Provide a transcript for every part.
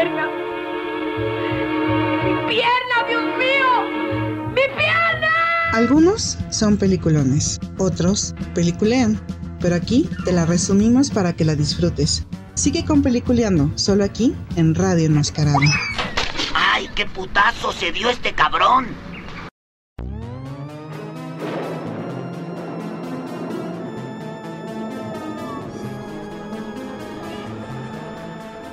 pierna. Mi pierna, Dios mío. Mi pierna. Algunos son peliculones, otros peliculean, pero aquí te la resumimos para que la disfrutes. Sigue con Peliculeando, solo aquí en Radio Enmascarado. ¡Ay, qué putazo se dio este cabrón!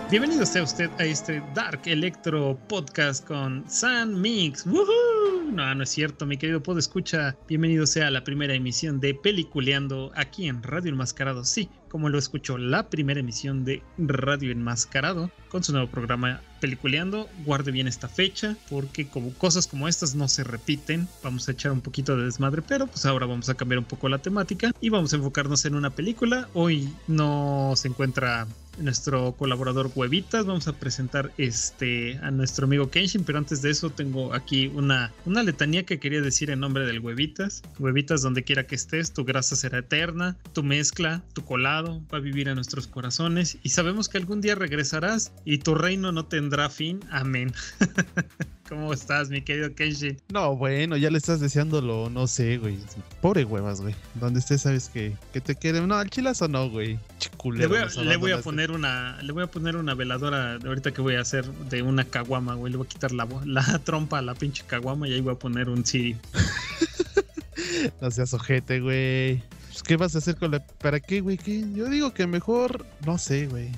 Bienvenido sea usted a este Dark Electro Podcast con San Mix. ¡Woohoo! No, no es cierto, mi querido Pod Escucha. Bienvenido sea a la primera emisión de Peliculeando aquí en Radio Enmascarado. Sí, como lo escuchó, la primera emisión de Radio Enmascarado con su nuevo programa Peliculeando. Guarde bien esta fecha porque como cosas como estas no se repiten, vamos a echar un poquito de desmadre, pero pues ahora vamos a cambiar un poco la temática y vamos a enfocarnos en una película. Hoy no se encuentra nuestro colaborador Huevitas. Vamos a presentar este a nuestro amigo Kenshin, pero antes de eso tengo aquí una, una letanía que quería decir en nombre del Huevitas. Huevitas, donde quiera que estés, tu grasa será eterna, tu mezcla, tu colado va a vivir en nuestros corazones y sabemos que algún día regresarás y tu reino no tendrá fin. Amén. ¿Cómo estás, mi querido Kenshin? No, bueno, ya le estás deseándolo, no sé, güey. Pobre huevas, güey. Donde estés sabes que, que te quieren. No, al chilazo no, güey. Le voy, a, le voy a poner una, le voy a poner una veladora ahorita que voy a hacer de una caguama, güey. Le voy a quitar la, la trompa a la pinche caguama y ahí voy a poner un sí. no seas ojete, güey. Pues, ¿Qué vas a hacer con la... ¿Para qué, güey? ¿Qué? Yo digo que mejor, no sé, güey.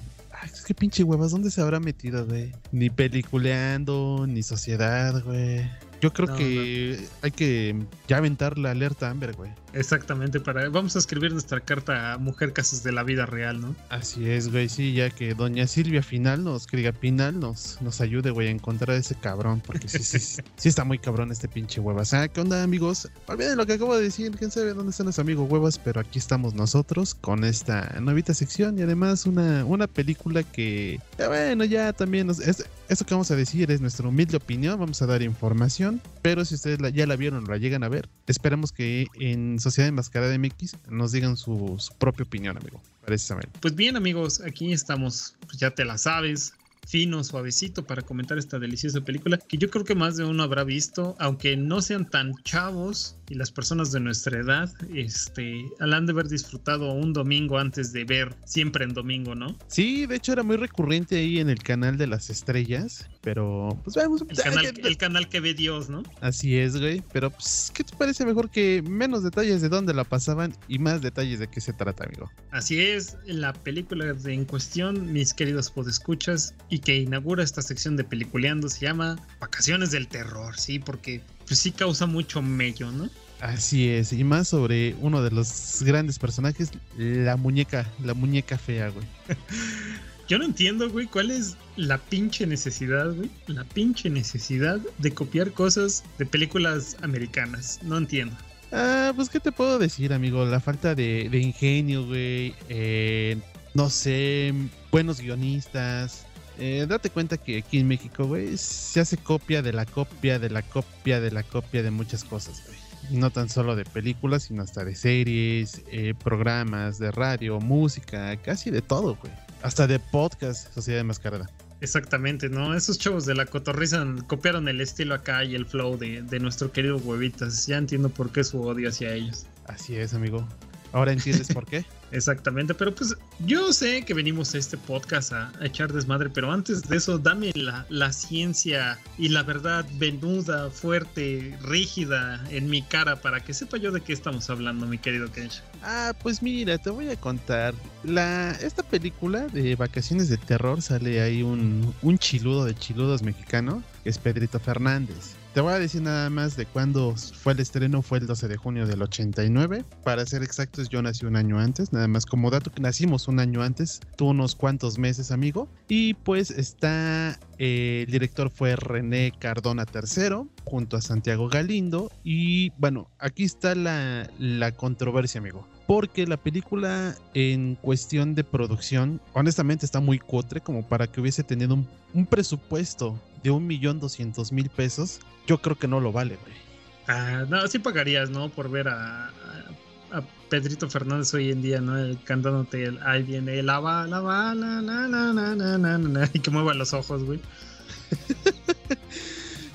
Ay, es que pinche huevas, ¿dónde se habrá metido, güey? Ni peliculeando, ni sociedad, güey. Yo creo No, que hay que ya aventar la alerta Amber, güey. Exactamente, para vamos a escribir nuestra carta a Mujer Casos de la Vida Real, ¿no? Así es, güey, sí, ya que doña Silvia Final nos, Criga Pinal nos, nos ayude, güey, a encontrar a ese cabrón, porque sí, sí, sí, está muy cabrón este pinche huevas. Ah, ¿qué onda, amigos? Olviden lo que acabo de decir, quién sabe dónde están los amigos huevas, pero aquí estamos nosotros con esta nuevita sección y además una, una película que, bueno, ya también, nos, es, esto que vamos a decir es nuestra humilde opinión, vamos a dar información, pero si ustedes ya la vieron o la llegan a ver, esperamos que en Sociedad Enmascarada MX nos digan su, propia opinión, amigo. Precisamente. Pues bien, amigos, aquí estamos, pues ya te la sabes, fino, suavecito para comentar esta deliciosa película que yo creo que más de uno habrá visto, aunque no sean tan chavos y las personas de nuestra edad, este, han de haber disfrutado un domingo antes de ver siempre en domingo, ¿no? Sí, de hecho era muy recurrente ahí en el canal de las estrellas, pero pues vamos. El canal, el canal que ve Dios, ¿no? Así es, güey. Pero pues, ¿qué te parece mejor que menos detalles de dónde la pasaban y más detalles de qué se trata, amigo? Así es, la película de en cuestión, mis queridos podescuchas, y que inaugura esta sección de peliculeando se llama Vacaciones del Terror, sí, porque pues sí causa mucho mello, ¿no? Así es, y más sobre uno de los grandes personajes, la muñeca, la muñeca fea, güey. Yo no entiendo, güey, cuál es la pinche necesidad, güey, la pinche necesidad de copiar cosas de películas americanas. No entiendo. Ah, pues, ¿qué te puedo decir, amigo? La falta de, de ingenio, güey. eh, no sé, buenos guionistas. Eh, date cuenta que aquí en México, güey, se hace copia de la copia de la copia de la copia de muchas cosas, güey. No tan solo de películas, sino hasta de series, eh, programas de radio, música, casi de todo, güey. Hasta de podcast, Sociedad Enmascarada. Exactamente, ¿no? Esos chavos de la cotorriza copiaron el estilo acá y el flow de, de nuestro querido huevitas. Ya entiendo por qué su odio hacia ellos. Así es, amigo. ¿Ahora entiendes por qué? Exactamente, pero pues yo sé que venimos a este podcast a, a echar desmadre, pero antes de eso, dame la, la ciencia y la verdad venuda, fuerte, rígida en mi cara para que sepa yo de qué estamos hablando, mi querido Kensh. Ah, pues mira, te voy a contar. La, esta película de vacaciones de terror sale ahí un, un chiludo de chiludos mexicano, que es Pedrito Fernández. Te voy a decir nada más de cuándo fue el estreno, fue el 12 de junio del 89. Para ser exactos, yo nací un año antes, nada más como dato que nacimos un año antes, tú unos cuantos meses, amigo. Y pues está, eh, el director fue René Cardona III, junto a Santiago Galindo. Y bueno, aquí está la, la controversia, amigo. Porque la película en cuestión de producción, honestamente está muy cutre como para que hubiese tenido un, un presupuesto de un millón doscientos mil pesos. Yo creo que no lo vale, güey. Ah, no, sí pagarías, ¿no? Por ver a, a a Pedrito Fernández hoy en día, ¿no? El- cantándote el, ahí viene la bala, bala, na, na, na, na, na, na, na", y que mueva los ojos, güey.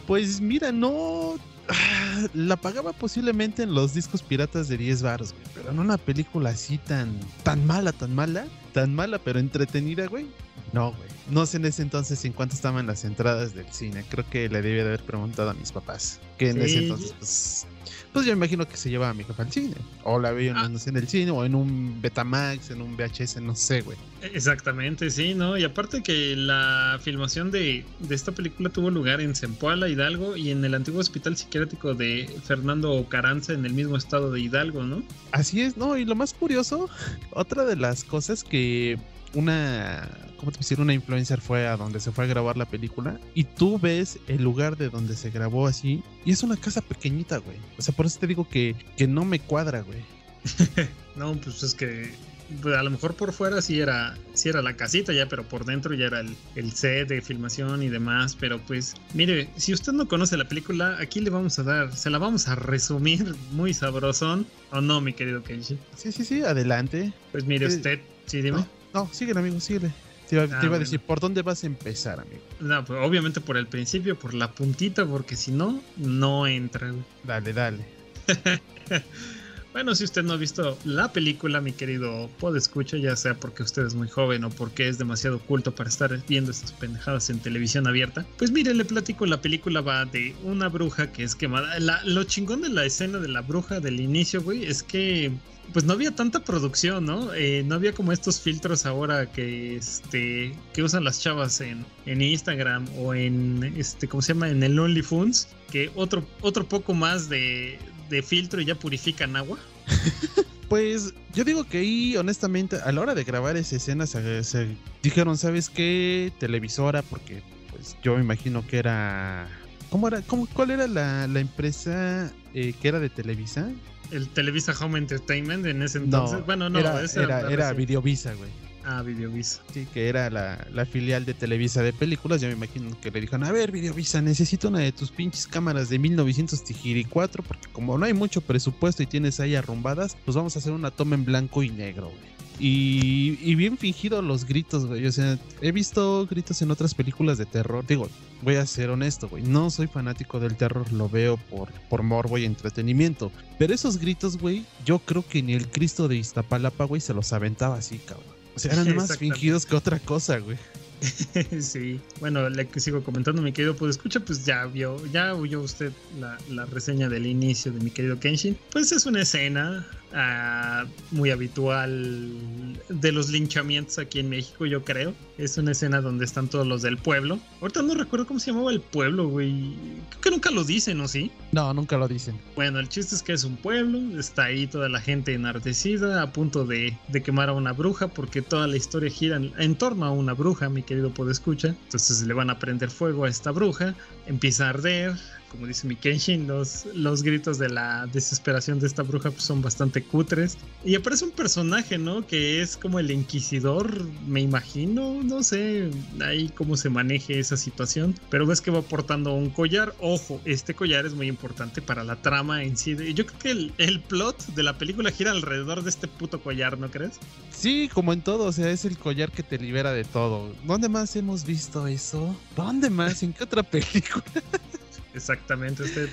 Pues mira, no. La pagaba posiblemente en los discos piratas de 10 baros, güey. Pero en una película así tan, tan mala, tan mala, tan mala, pero entretenida, güey. No, güey. No sé en ese entonces en cuánto estaban las entradas del cine. Creo que le debía de haber preguntado a mis papás. Que en ese entonces, pues. Pues yo imagino que se llevaba a mi jefa al cine. O la veía Ah. no sé, en el cine, o en un Betamax, en un VHS, no sé, güey. Exactamente, sí, ¿no? Y aparte que la filmación de, de esta película tuvo lugar en Zempoala, Hidalgo, y en el antiguo hospital psiquiátrico de Fernando Caranza, en el mismo estado de Hidalgo, ¿no? Así es, no, y lo más curioso, otra de las cosas que una, ¿cómo te decir? Una influencer fue a donde se fue a grabar la película y tú ves el lugar de donde se grabó así y es una casa pequeñita, güey. O sea, por eso te digo que, que no me cuadra, güey. No, pues es que pues, a lo mejor por fuera sí era, sí era la casita ya, pero por dentro ya era el, el set de filmación y demás. Pero pues, mire, si usted no conoce la película, aquí le vamos a dar, se la vamos a resumir muy sabrosón. ¿O no, mi querido Kenshi? Sí, sí, sí, adelante. Pues mire Eh, usted, sí, dime. No, no, síguele, amigo, síguele. Te iba, te Ah, iba a bueno. decir, ¿por dónde vas a empezar, amigo? No, pues obviamente por el principio, por la puntita, porque si no, no entra. güey. Dale, dale. Bueno, si usted no ha visto la película, mi querido Pod escucha, ya sea porque usted es muy joven o porque es demasiado culto para estar viendo estas pendejadas en televisión abierta, pues mire, le platico, la película va de una bruja que es quemada. La- lo chingón de la escena de la bruja del inicio, güey, es que pues no había tanta producción, ¿no? Eh, no había como estos filtros ahora que este que usan las chavas en, en Instagram o en este ¿cómo se llama? en el OnlyFans, que otro otro poco más de, de filtro y ya purifican agua. Pues yo digo que ahí, honestamente, a la hora de grabar esa escena se, dijeron, ¿sabes qué? Televisora, porque pues yo me imagino que era... ¿Cómo era? ¿Cómo, ¿Cuál era la, la empresa eh, que era de Televisa? El Televisa Home Entertainment en ese entonces. bueno, no, era, ese era, era. Videovisa, güey. Ah, Videovisa. Sí, que era la, la filial de Televisa de películas. Yo me imagino que le dijeron, a ver, Videovisa, necesito una de tus pinches cámaras de 1904, porque como no hay mucho presupuesto y tienes ahí arrumbadas, pues vamos a hacer una toma en blanco y negro, güey. Y, y bien fingido los gritos, güey. O sea, he visto gritos en otras películas de terror. Digo, voy a ser honesto, güey. No soy fanático del terror, lo veo por, por morbo y entretenimiento. Pero esos gritos, güey, yo creo que ni el Cristo de Iztapalapa, güey, se los aventaba así, cabrón. O sea, eran más fingidos que otra cosa, güey. sí, bueno, le sigo comentando, mi querido pues escucha, pues ya vio, ya oyó usted la, la reseña del inicio de mi querido Kenshin. Pues es una escena ah, muy habitual de los linchamientos aquí en México, yo creo. Es una escena donde están todos los del pueblo. Ahorita no recuerdo cómo se llamaba el pueblo, güey. Creo que nunca lo dicen, ¿o sí? No, nunca lo dicen. Bueno, el chiste es que es un pueblo, está ahí toda la gente enardecida, a punto de, de quemar a una bruja, porque toda la historia gira en, en torno a una bruja, mi querido podescucha. Entonces le van a prender fuego a esta bruja, empieza a arder. Como dice mi Kenshin, los, los gritos de la desesperación de esta bruja pues, son bastante cutres. Y aparece un personaje, ¿no? Que es como el inquisidor, me imagino, no sé ahí cómo se maneje esa situación. Pero ves que va portando un collar. Ojo, este collar es muy importante para la trama en sí. Yo creo que el, el plot de la película gira alrededor de este puto collar, ¿no crees? Sí, como en todo, o sea, es el collar que te libera de todo. ¿Dónde más hemos visto eso? ¿Dónde más? ¿En qué otra película? Exactamente, usted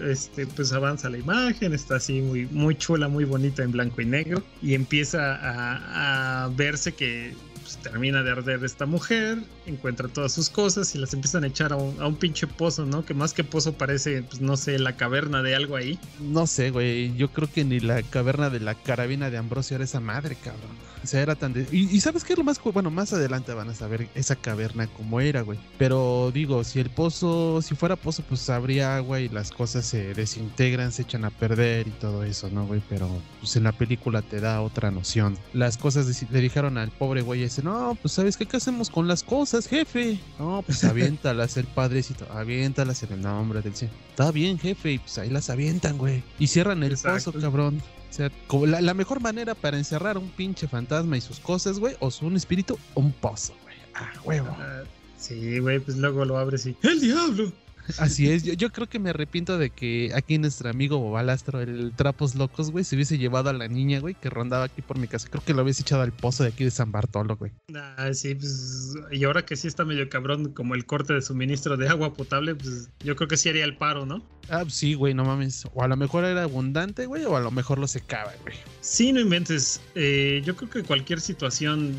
este, pues avanza la imagen, está así muy, muy chula, muy bonita en blanco y negro y empieza a, a verse que pues, termina de arder esta mujer, encuentra todas sus cosas y las empiezan a echar a un, a un pinche pozo, ¿no? Que más que pozo parece, pues no sé, la caverna de algo ahí. No sé, güey. Yo creo que ni la caverna de la carabina de Ambrosio era esa madre, cabrón. O sea, era tan de... Y, ¿sabes qué es lo más... Bueno, más adelante van a saber esa caverna cómo era, güey. Pero digo, si el pozo... Si fuera pozo, pues habría agua y las cosas se desintegran, se echan a perder y todo eso, ¿no, güey? Pero pues en la película te da otra noción. Las cosas le dijeron al pobre güey ese, no, pues ¿sabes qué? ¿Qué hacemos con las cosas, jefe? No, pues aviéntalas el padrecito, aviéntalas en el nombre del Señor. Está bien, jefe, y pues ahí las avientan, güey. Y cierran el Exacto. pozo, cabrón. O sea, como la, la mejor manera para encerrar a un pinche fantasma y sus cosas, güey, o su un espíritu, un pozo, güey. Ah, huevo. Ah, sí, güey, pues luego lo abres y... ¡El diablo! Así es, yo, yo creo que me arrepiento de que aquí nuestro amigo Bobalastro, el Trapos Locos, güey, se hubiese llevado a la niña, güey, que rondaba aquí por mi casa. Creo que lo hubiese echado al pozo de aquí de San Bartolo, güey. Ah, sí, pues. Y ahora que sí está medio cabrón, como el corte de suministro de agua potable, pues yo creo que sí haría el paro, ¿no? Ah, pues sí, güey, no mames. O a lo mejor era abundante, güey, o a lo mejor lo secaba, güey. Sí, no inventes. Eh, yo creo que cualquier situación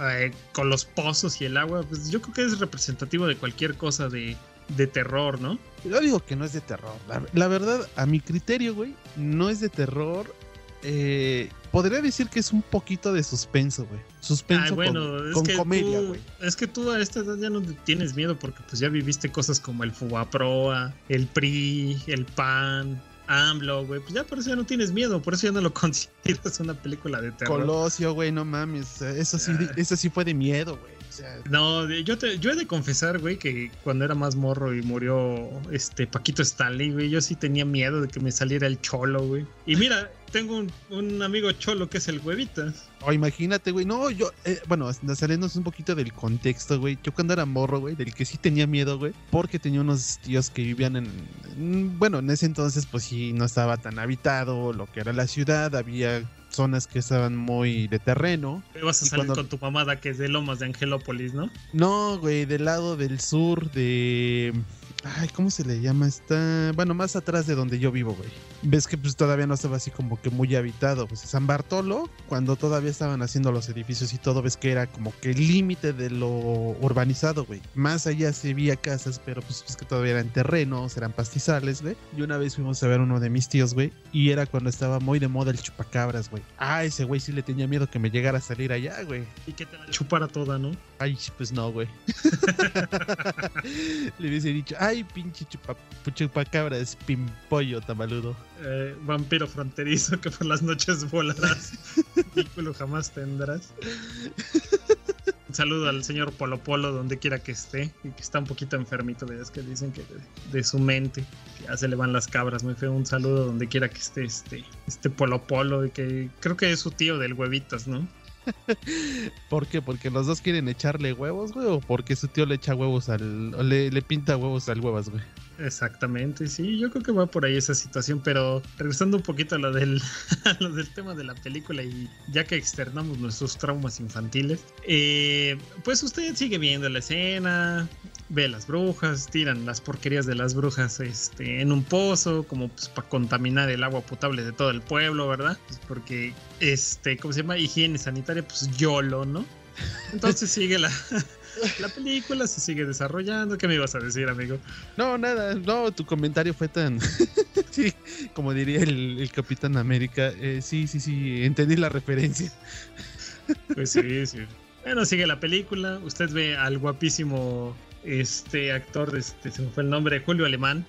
eh, con los pozos y el agua, pues yo creo que es representativo de cualquier cosa de, de terror, ¿no? Yo digo que no es de terror. La, la verdad, a mi criterio, güey, no es de terror. Eh, podría decir que es un poquito de suspenso, güey. Suspenso Ay, bueno, con, comedia, güey. Es que tú a esta edad ya no tienes miedo porque pues ya viviste cosas como el Fubaproa, el PRI, el PAN, AMLO, güey. Pues ya por eso ya no tienes miedo, por eso ya no lo consideras una película de terror. Colosio, güey, no mames. Eso sí, Ah. eso sí fue de miedo, güey. No, yo, te, yo he de confesar, güey, que cuando era más morro y murió este Paquito Stanley, güey, yo sí tenía miedo de que me saliera el cholo, güey. Y mira, tengo un, un amigo cholo que es el huevitas. O imagínate, güey. No, yo, eh, bueno, saliéndonos un poquito del contexto, güey. Yo cuando era morro, güey, del que sí tenía miedo, güey. Porque tenía unos tíos que vivían en- Bueno, en ese entonces, pues sí, no estaba tan habitado lo que era la ciudad. Había zonas que estaban muy de terreno. Te vas a Y salir cuando- con tu mamada que es de Lomas de Angelópolis, ¿no? No, güey, del lado del sur de. Ay, ¿cómo se le llama? Está. Bueno, más atrás de donde yo vivo, güey. Ves que pues todavía no estaba así como que muy habitado. Pues San Bartolo, cuando todavía estaban haciendo los edificios y todo, ves que era como que el límite de lo urbanizado, güey. Más allá se veía casas, pero pues es que todavía eran terrenos, eran pastizales, güey. Y una vez fuimos a ver uno de mis tíos, güey. Y era cuando estaba muy de moda el chupacabras, güey. Ah, ese güey sí le tenía miedo que me llegara a salir allá, güey. Y que te la chupara toda, ¿no? Ay, pues no, güey. Le hubiese dicho, ay, pinche chupa, chupacabra, es pimpollo tamaludo. Eh, vampiro fronterizo que por las noches volarás. Vínculo jamás tendrás. Un saludo al señor Polo Polo donde quiera que esté y que está un poquito enfermito, ¿ves? Que dicen que de, de su mente, ya se le van las cabras, muy feo. Un saludo donde quiera que esté este, este Polo Polo, y que creo que es su tío del huevitas, ¿no? ¿Por qué? ¿Porque los dos quieren echarle huevos, güey? ¿O porque su tío le echa huevos al. le, le pinta huevos al huevas, güey? Exactamente, sí, yo creo que va por ahí esa situación, pero regresando un poquito a lo del, lo del tema de la película y ya que externamos nuestros traumas infantiles, eh, pues usted sigue viendo la escena, ve las brujas, tiran las porquerías de las brujas este, en un pozo, como pues para contaminar el agua potable de todo el pueblo, ¿verdad? Pues porque, este, ¿cómo se llama? Higiene sanitaria, pues YOLO, ¿no? Entonces sigue la, la película, se sigue desarrollando. ¿Qué me ibas a decir, amigo? No, nada, no, tu comentario fue tan. sí, como diría el, el Capitán América. eh, sí, sí, sí, entendí la referencia. Pues sí, sí. Bueno, sigue la película. Usted ve al guapísimo este actor, este, se me fue el nombre, Julio Alemán.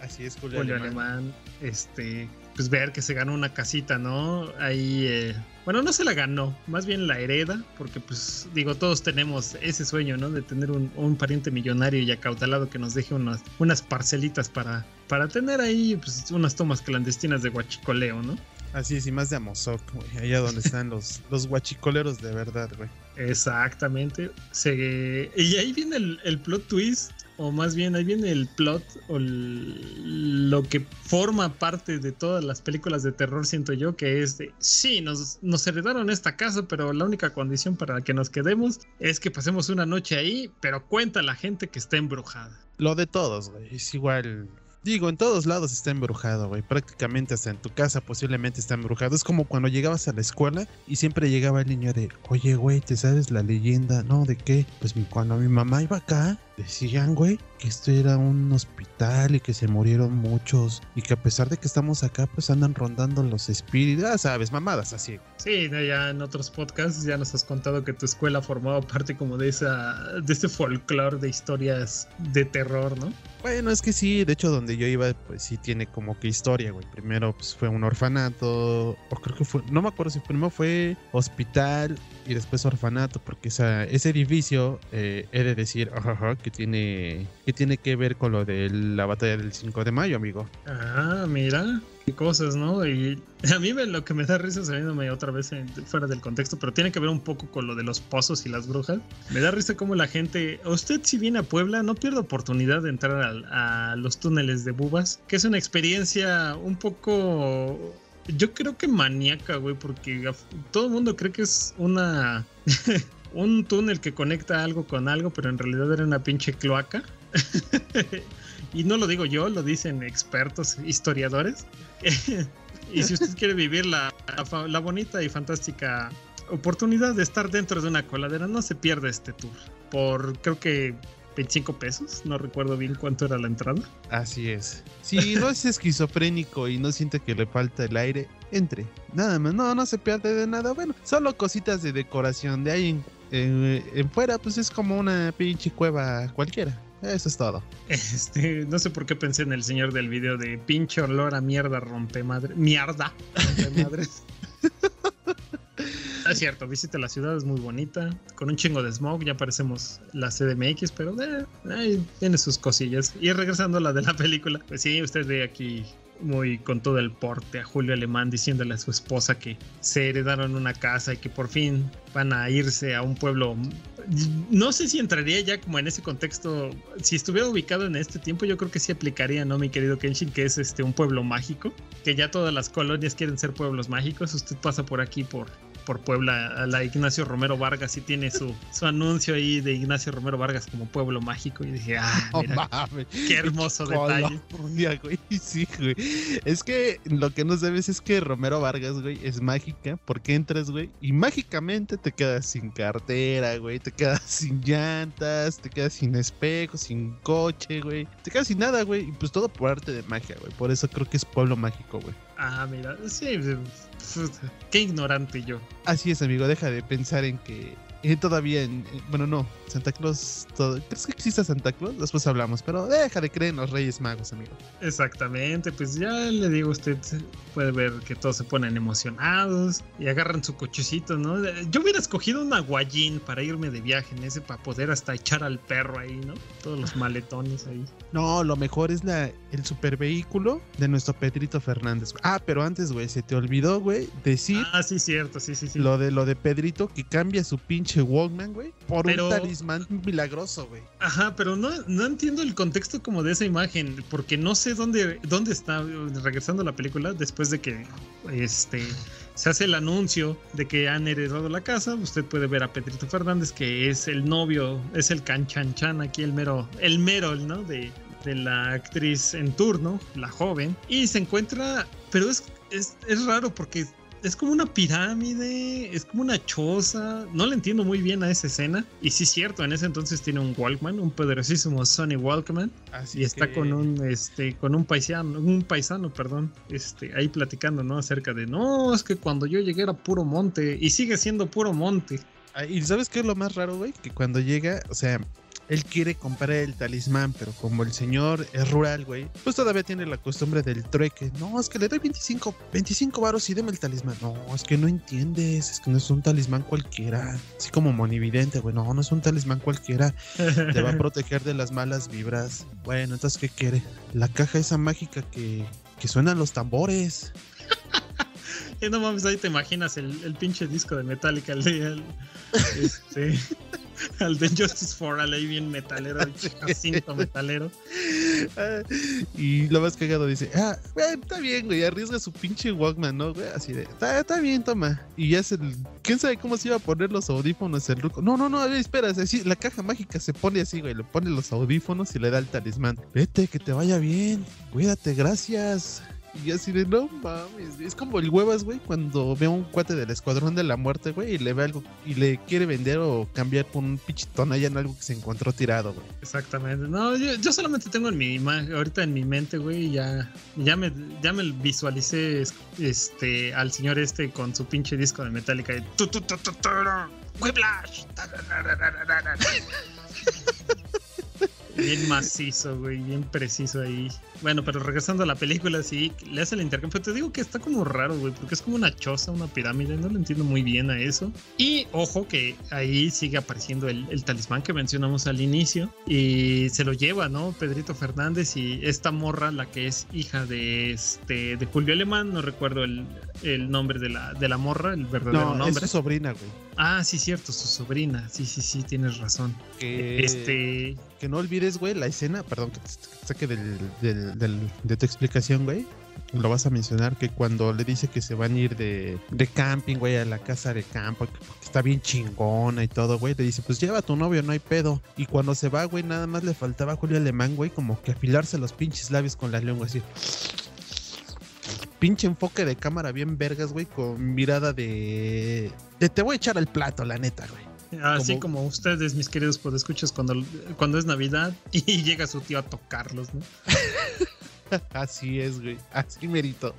Así es, Julio, Julio Alemán. Alemán. Este, pues ver que se ganó una casita, ¿no? Ahí, eh, bueno, no se la ganó, más bien la hereda, porque pues digo, todos tenemos ese sueño, ¿no? De tener un, un pariente millonario y acautalado que nos deje unas, unas parcelitas para, para tener ahí pues, unas tomas clandestinas de guachicoleo, ¿no? Así es, y más de Amozoc, güey. Allá donde están los, los guachicoleros de verdad, güey. Exactamente. Se- y ahí viene el, el plot twist, o más bien ahí viene el plot, o el- lo que forma parte de todas las películas de terror, siento yo, que es de, sí, nos, nos heredaron esta casa, pero la única condición para que nos quedemos es que pasemos una noche ahí, pero cuenta la gente que está embrujada. Lo de todos, güey. Es igual. Digo, en todos lados está embrujado, güey. Prácticamente hasta en tu casa posiblemente está embrujado. Es como cuando llegabas a la escuela y siempre llegaba el niño de, oye, güey, ¿te sabes la leyenda? No, ¿de qué? Pues cuando mi mamá iba acá, decían, güey, que esto era un hospital y que se murieron muchos. Y que a pesar de que estamos acá, pues andan rondando los espíritus. Ah, sabes, mamadas así. Sí, ya en otros podcasts ya nos has contado que tu escuela formaba parte como de esa, de este folclore de historias de terror, ¿no? Bueno, es que sí, de hecho donde yo iba, pues sí tiene como que historia, güey. Primero pues fue un orfanato, o creo que fue, no me acuerdo si primero fue hospital y después orfanato, porque esa, ese edificio, eh, he de decir, ajá, que tiene, que tiene que ver con lo de la batalla del 5 de mayo, amigo. Ah, mira. cosas, ¿no? Y a mí me, lo que me da risa saliéndome otra vez fuera del contexto, pero tiene que ver un poco con lo de los pozos y las brujas. Me da risa como la gente, usted si viene a Puebla, no pierde oportunidad de entrar al- a, los túneles de Bubas, que es una experiencia un poco... Yo creo que maníaca, güey, porque a- todo el mundo cree que es una... un túnel que conecta algo con algo, pero en realidad era una pinche cloaca. y no lo digo yo, lo dicen expertos, historiadores. y si usted quiere vivir la, la bonita y fantástica oportunidad de estar dentro de una coladera, no se pierda este tour. Por creo que 25 pesos, no recuerdo bien cuánto era la entrada. Así es. Si no es esquizofrénico y no siente que le falta el aire, entre. Nada más, no, no se pierde de nada. Bueno, solo cositas de decoración. De ahí en, fuera, pues es como una pinche cueva cualquiera. Eso es todo. Este, no sé por qué pensé en el señor del video de pinche olor a mierda rompe madre. Mierda rompe madres. Es cierto, visite la ciudad, es muy bonita, con un chingo de smog, ya parecemos la CDMX, pero eh, tiene sus cosillas. Y regresando a la de la película, pues sí, usted ve aquí muy con todo el porte a Julio Alemán diciéndole a su esposa que se heredaron una casa y que por fin van a irse a un pueblo. No sé si entraría ya como en ese contexto. Si estuviera ubicado en este tiempo, yo creo que sí aplicaría, ¿no, mi querido Kenshin? Que es este un pueblo mágico. Que ya todas las colonias quieren ser pueblos mágicos. Usted pasa por aquí por, por Puebla a la Ignacio Romero Vargas y tiene su, su anuncio ahí de Ignacio Romero Vargas como pueblo mágico. Y dije, ah, mira, qué hermoso detalle. Colonia, güey. Sí, güey. Es que lo que no sabes es que Romero Vargas, güey, es mágica porque entras, güey, y mágicamente te quedas sin cartera, güey, te quedas sin llantas, te quedas sin espejo, sin coche, güey, te quedas sin nada, güey, y pues todo por arte de magia, güey. Por eso creo que es pueblo mágico, güey. Ah, mira, sí, qué ignorante yo. Así es, amigo, deja de pensar en que eh, todavía en, eh, bueno, no, Santa Claus, todo, ¿crees que exista Santa Claus? Después hablamos, pero deja de creer en los Reyes Magos, amigo. Exactamente, pues ya le digo, usted puede ver que todos se ponen emocionados y agarran su cochecito, ¿no? Yo hubiera escogido un aguayín para irme de viaje en ese, para poder hasta echar al perro ahí, ¿no? Todos los maletones ahí. No, lo mejor es la, el supervehículo de nuestro Pedrito Fernández. Ah, pero antes, güey, se te olvidó, güey, decir Ah, sí, cierto, sí, sí, sí. lo de lo de Pedrito que cambia su pinche Walkman, güey, por Pero- un talismán milagroso, güey. Ajá, pero no, no entiendo el contexto como de esa imagen, porque no sé dónde, dónde está, regresando a la película, después de que este se hace el anuncio de que han heredado la casa, usted puede ver a Pedrito Fernández, que es el novio, es el canchanchan aquí, el mero, el mero, ¿no? De, de la actriz en turno, la joven, y se encuentra, pero es, es, es raro porque es como una pirámide, es como una choza. No le entiendo muy bien a esa escena. Y sí es cierto, en ese entonces tiene un Walkman, un poderosísimo Sony Walkman. Así Y está con un este con un paisano, un paisano, perdón, este ahí platicando, ¿no? Acerca de, "No, es que cuando yo llegué era puro monte y sigue siendo puro monte." Ah, Y sabes qué es lo más raro, güey? Que cuando llega, o sea, él quiere comprar el talismán, pero como el señor es rural, güey, pues todavía tiene la costumbre del trueque. No, es que le doy 25, 25 varos y deme el talismán. No, es que no entiendes, es que no es un talismán cualquiera. Así como monividente, güey, no, no es un talismán cualquiera. Te va a proteger de las malas vibras. Bueno, entonces, ¿qué quiere? La caja esa mágica que, que suenan los tambores. Y no mames, ahí te imaginas el, el pinche disco de Metallica, el el- este, al de Justice for All, ahí bien metalero, el jacinto metalero. Ah, y lo más cagado dice, ah, güey, está bien, güey, arriesga su pinche Walkman, ¿no, güey? Así de, está, está bien, toma. Y ya se, ¿quién sabe cómo se iba a poner los audífonos el ruco? No, no, no, a ver, espera, así, la caja mágica se pone así, güey, le pone los audífonos y le da el talismán. Vete, que te vaya bien, cuídate, gracias. Y así de, no mames, es como el huevas, güey, cuando ve a un cuate del escuadrón de la muerte, güey, y le ve algo, y le quiere vender o cambiar por un pichitón allá en algo que se encontró tirado, güey. Exactamente. No, yo, yo solamente tengo en mi ima- ahorita en mi mente, güey, ya, ya me, ya me visualicé este al señor este con su pinche disco de Metallica de tu, Bien macizo, güey, bien preciso ahí. Bueno, pero regresando a la película, sí, le hace el intercambio. Te digo que está como raro, güey, porque es como una choza, una pirámide, no lo entiendo muy bien a eso. Y ojo que ahí sigue apareciendo el, el talismán que mencionamos al inicio y se lo lleva, ¿no? Pedrito Fernández y esta morra, la que es hija de este de Julio Alemán, no recuerdo el, el nombre de la, de la morra, el verdadero No, es nombre. su sobrina, güey. Ah, sí, cierto, su sobrina. Sí, sí, sí, tienes razón. Que, Este, que no olvides, güey, la escena, perdón que te saque del, del- de tu explicación, güey. Lo vas a mencionar que cuando le dice que se van a ir de, de camping, güey, a la casa de campo, que está bien chingona y todo, güey, le dice, pues lleva a tu novio, no hay pedo. Y cuando se va, güey, nada más le faltaba a Julio Alemán, güey, como que afilarse los pinches labios con la lengua, así. Pinche enfoque de cámara bien vergas, güey, con mirada de... de te voy a echar al plato, la neta, güey. Así como- como ustedes, mis queridos podescuchas, cuando, cuando es Navidad y llega su tío a tocarlos, ¿no? Así es, güey. Así merito.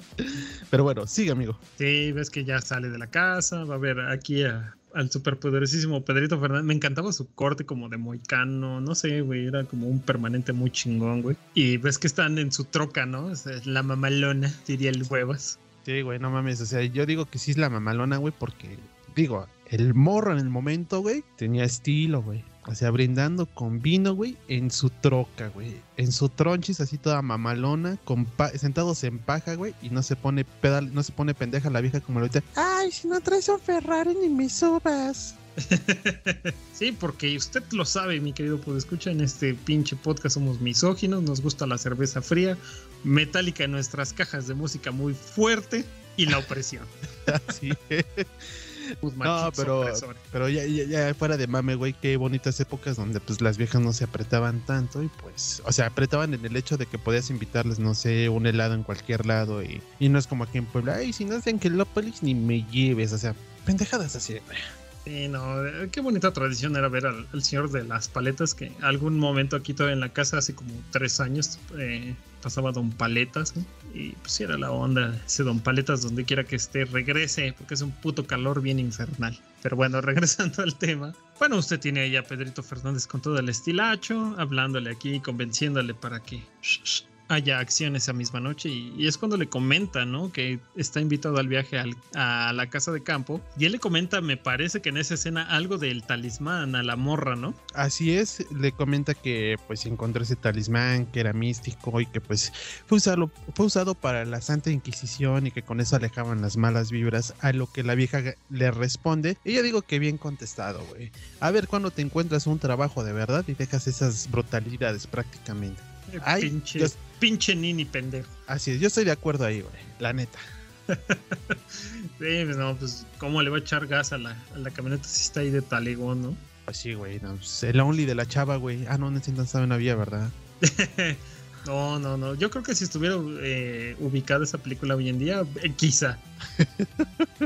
Pero bueno, sigue, amigo. Sí, ves que ya sale de la casa, va a ver aquí a- al superpoderosísimo Pedrito Fernández. Me encantaba su corte como de moicano, no sé, güey, era como un permanente muy chingón, güey. Y ves que están en su troca, ¿no? O sea, la mamalona, diría el huevas. Sí, güey, no mames. O sea, yo digo que sí es la mamalona, güey, porque, digo, el morro en el momento, güey, tenía estilo, güey. O sea, brindando con vino, güey, en su troca, güey. En su tronchis, así toda mamalona, con pa- sentados en paja, güey, y no se pone pedal, no se pone pendeja la vieja como ahorita. Ay, si no traes un Ferrari ni me subas. sí, porque usted lo sabe, mi querido escucha en este pinche podcast somos misóginos, nos gusta la cerveza fría, metálica en nuestras cajas de música muy fuerte y la opresión. Así. Pues, No, pero, pero ya, ya, ya fuera de mame, güey, qué bonitas épocas donde pues las viejas no se apretaban tanto y pues, o sea, apretaban en el hecho de que podías invitarles, no sé, un helado en cualquier lado y, y no es como aquí en Puebla, ay, si no es en Quelópolis ni me lleves, o sea, pendejadas así, güey. Sí, no, eh, qué bonita tradición era ver al, al señor de las paletas que algún momento aquí todavía en la casa, hace como tres años, eh, pasaba Don Paletas ¿no? y pues era la onda, ese Don Paletas donde quiera que esté, regrese, porque es un puto calor bien infernal. Pero bueno, regresando al tema, bueno, usted tiene ahí a Pedrito Fernández con todo el estilacho, hablándole aquí, convenciéndole para que haya acción esa misma noche y, es cuando le comenta, ¿no? Que está invitado al viaje a la casa de campo y él le comenta, me parece que en esa escena algo del talismán a la morra, ¿no? Así es, le comenta que pues encontró ese talismán que era místico y que pues fue usado, fue usado para la Santa Inquisición y que con eso alejaban las malas vibras, a lo que la vieja le responde, y yo digo que bien contestado, güey. A ver cuándo te encuentras un trabajo de verdad y dejas esas brutalidades prácticamente. Ay, pinche, yo- pinche nini pendejo. Así es, yo estoy de acuerdo ahí, güey, la neta. Sí, pues, no, pues cómo le va a echar gas a la, a la camioneta si está ahí de talegón, ¿no? Pues sí, güey, no, pues, el only de la chava, güey. Ah, no, no estaba en la vía, ¿verdad? no, no, no. Yo creo que si estuviera eh, ubicada esa película hoy en día, eh, quizá.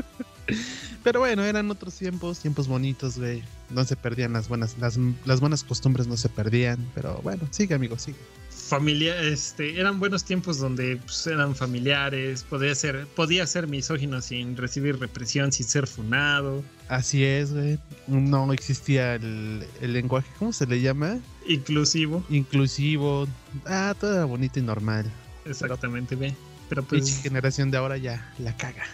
Pero bueno, eran otros tiempos, tiempos bonitos, güey. No se perdían las buenas, las, las buenas costumbres no se perdían. Pero bueno, sigue, amigo, sigue. Familia, este, eran buenos tiempos donde pues, eran familiares, podía ser, podía ser misógino sin recibir represión, sin ser funado, Así es, güey. No existía el, el lenguaje, ¿cómo se le llama? inclusivo, Inclusivo. Ah, todo era bonito y normal. exactamente, ve. Pero pues, generación de ahora ya la caga.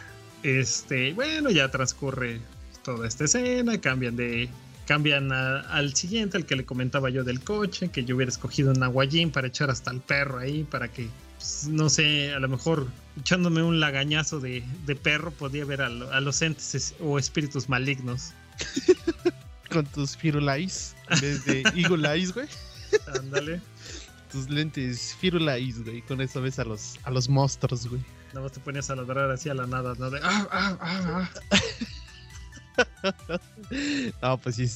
este, bueno, ya transcurre toda esta escena, cambian de, cambian a- al siguiente, al que le comentaba yo del coche, que yo hubiera escogido un aguayín para echar hasta el perro ahí, para que, pues, no sé, a lo mejor echándome un lagañazo de, de perro podía ver a, lo- a los entes es- o espíritus malignos. Con tus firulais, desde Eagle Eyes, güey. Ándale. Tus lentes firulais, güey. Con eso ves a los, a los monstruos, güey. Nada más te ponías a ladrar así a la nada, ¿no? De, ah, ah, ah, ah. No, pues sí.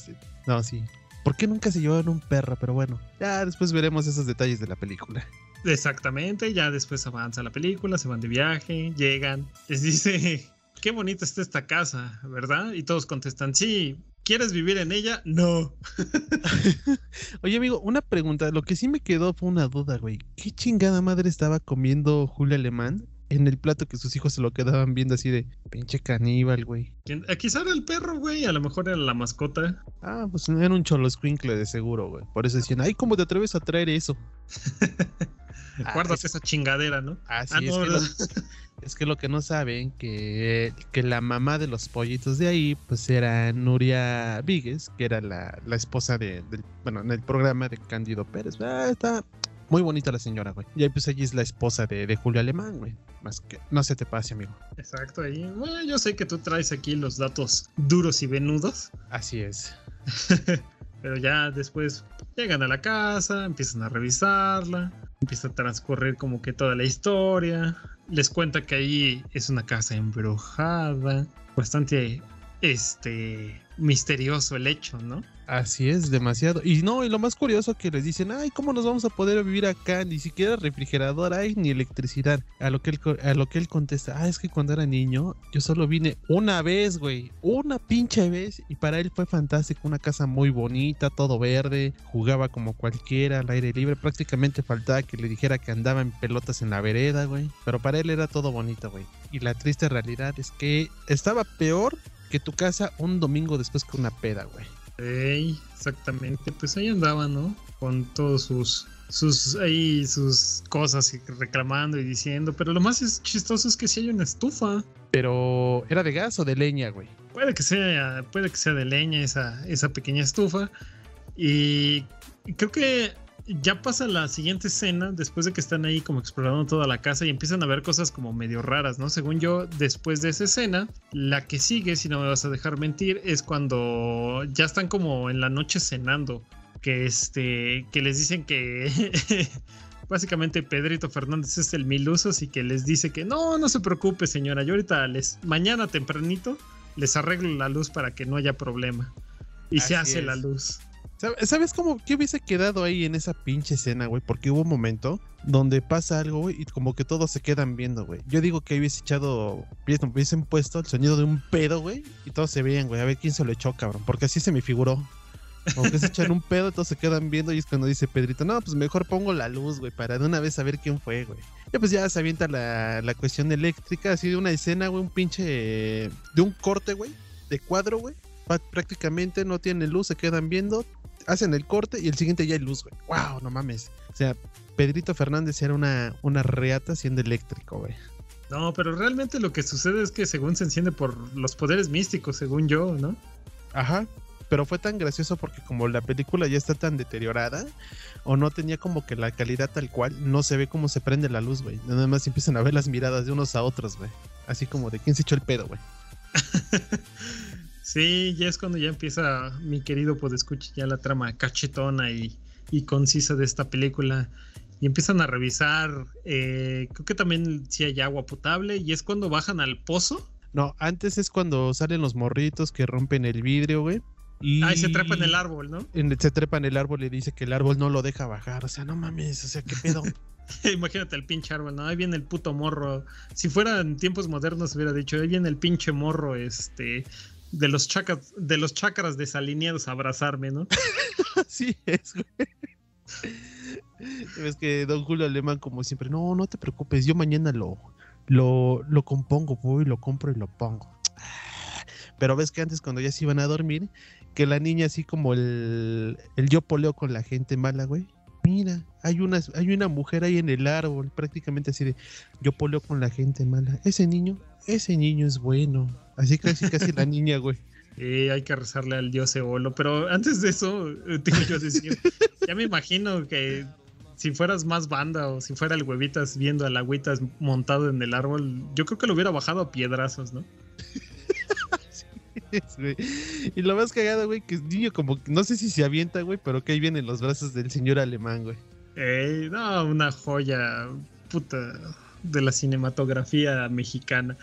No, sí. ¿Por qué nunca se llevaron un perro? Pero bueno, ya después veremos esos detalles de la película. Exactamente, ya después avanza la película, se van de viaje, llegan, les dice, qué bonita está esta casa, ¿verdad? Y todos contestan, sí, ¿quieres vivir en ella? No. Oye, amigo, una pregunta. Lo que sí me quedó fue una duda, güey. ¿Qué chingada madre estaba comiendo Julio Alemán en el plato que sus hijos se lo quedaban viendo así de pinche caníbal, güey. ¿Quién- eh, Quizá era el perro, güey. A lo mejor era la mascota. Ah, pues era un cholo squinkle de seguro, güey. Por eso decían, ay, ¿cómo te atreves a traer eso? Ah, Guárdate esa chingadera, ¿no? Así Ah, es, no, que lo, ¿verdad? es que lo que no saben, que, que la mamá de los pollitos de ahí, pues era Nuria Víguez, que era la, la esposa de, del, bueno, en el programa de Cándido Pérez. Ah, está muy bonita la señora, güey. Y ahí pues ella es la esposa de, de Julio Alemán, güey. Más que, no se te pase, amigo. Exacto, ahí. Bueno, yo sé que tú traes aquí los datos duros y venudos. Así es. Pero ya después llegan a la casa, empiezan a revisarla, empieza a transcurrir como que toda la historia. Les cuenta que ahí es una casa embrujada. Bastante este misterioso el hecho, ¿no? Así es, demasiado. Y no, y lo más curioso que les dicen, ay, ¿cómo nos vamos a poder vivir acá? Ni siquiera refrigerador hay, ni electricidad. A lo que él, a lo que él contesta, ah, es que cuando era niño, yo solo vine una vez, güey. Una pinche vez. Y para él fue fantástico, una casa muy bonita, todo verde. Jugaba como cualquiera, al aire libre. Prácticamente faltaba que le dijera que andaba en pelotas en la vereda, güey. Pero para él era todo bonito, güey. Y la triste realidad es que estaba peor que tu casa un domingo después que una peda, güey. Ey, exactamente. Pues ahí andaban, ¿no? Con todos sus sus ahí sus cosas y reclamando y diciendo, pero lo más es chistoso es que si hay una estufa. Pero era de gas o de leña, güey. Puede que sea, puede que sea de leña esa, esa pequeña estufa. Y creo que ya pasa la siguiente escena, después de que están ahí como explorando toda la casa y empiezan a ver cosas como medio raras, ¿no? Según yo, después de esa escena, la que sigue, si no me vas a dejar mentir, es cuando ya están como en la noche cenando. Que este. que les dicen que. Básicamente Pedrito Fernández es el mil usos y que les dice que no, no se preocupe señora, yo ahorita les, mañana tempranito les arreglo la luz para que no haya problema. Y se hace es. la luz. ¿Sab- ¿Sabes cómo qué hubiese quedado ahí en esa pinche escena, güey? Porque hubo un momento donde pasa algo, güey, y como que todos se quedan viendo, güey. Yo digo que hubiese echado, hubiesen puesto el sonido de un pedo, güey, y todos se veían, güey, a ver quién se lo echó, cabrón. Porque así se me figuró. Como que se echan un pedo, todos se quedan viendo y es cuando dice Pedrito, no, pues mejor pongo la luz, güey, para de una vez saber quién fue, güey. Ya pues ya se avienta la, la cuestión eléctrica, así de una escena, güey, un pinche, de un corte, güey, de cuadro, güey. Prácticamente no tienen luz, se quedan viendo, hacen el corte y el siguiente ya hay luz, güey. ¡Wow! No mames. O sea, Pedrito Fernández era una, una reata siendo eléctrico, güey. No, pero realmente lo que sucede es que según se enciende por los poderes místicos, según yo, ¿no? Ajá. Pero fue tan gracioso porque como la película ya está tan deteriorada o no tenía como que la calidad tal cual, no se ve cómo se prende la luz, güey. Nada más empiezan a ver las miradas de unos a otros, güey. Así como de quién se echó el pedo, güey. Sí, ya es cuando ya empieza mi querido podescucha ya la trama cachetona y, y concisa de esta película. Y empiezan a revisar, eh, creo que también si hay agua potable y es cuando bajan al pozo. No, antes es cuando salen los morritos que rompen el vidrio, güey. Y Ahí se trepa en el árbol, ¿no? en- se trepa en el árbol y dice que el árbol no lo deja bajar. O sea, no mames, o sea, qué pedo. Imagínate el pinche árbol, ¿no? Ahí viene el puto morro. Si fuera en tiempos modernos hubiera dicho, ahí viene el pinche morro, este, de los chakras, de los chakras desalineados a abrazarme, ¿no? Así es, güey. Es que Don Julio Alemán, como siempre, no, no te preocupes, yo mañana lo, lo, lo compongo, voy, lo compro y lo pongo. Pero ves que antes cuando ya se iban a dormir, que la niña así como el, el yo poleo con la gente mala, güey. Mira, hay una, hay una mujer ahí en el árbol, prácticamente así de yo poleo con la gente mala. Ese niño, ese niño es bueno. Así casi casi la niña, güey. Eh, hay que rezarle al dios Eolo. Pero antes de eso, eh, te iba yo decir, ya me imagino que si fueras más banda o si fuera el huevitas viendo al agüitas montado en el árbol, yo creo que lo hubiera bajado a piedrazos, ¿no? Y lo más cagado, güey, que el niño como, no sé si se avienta, güey, pero que ahí vienen los brazos del señor alemán, güey. No, una joya puta de la cinematografía mexicana.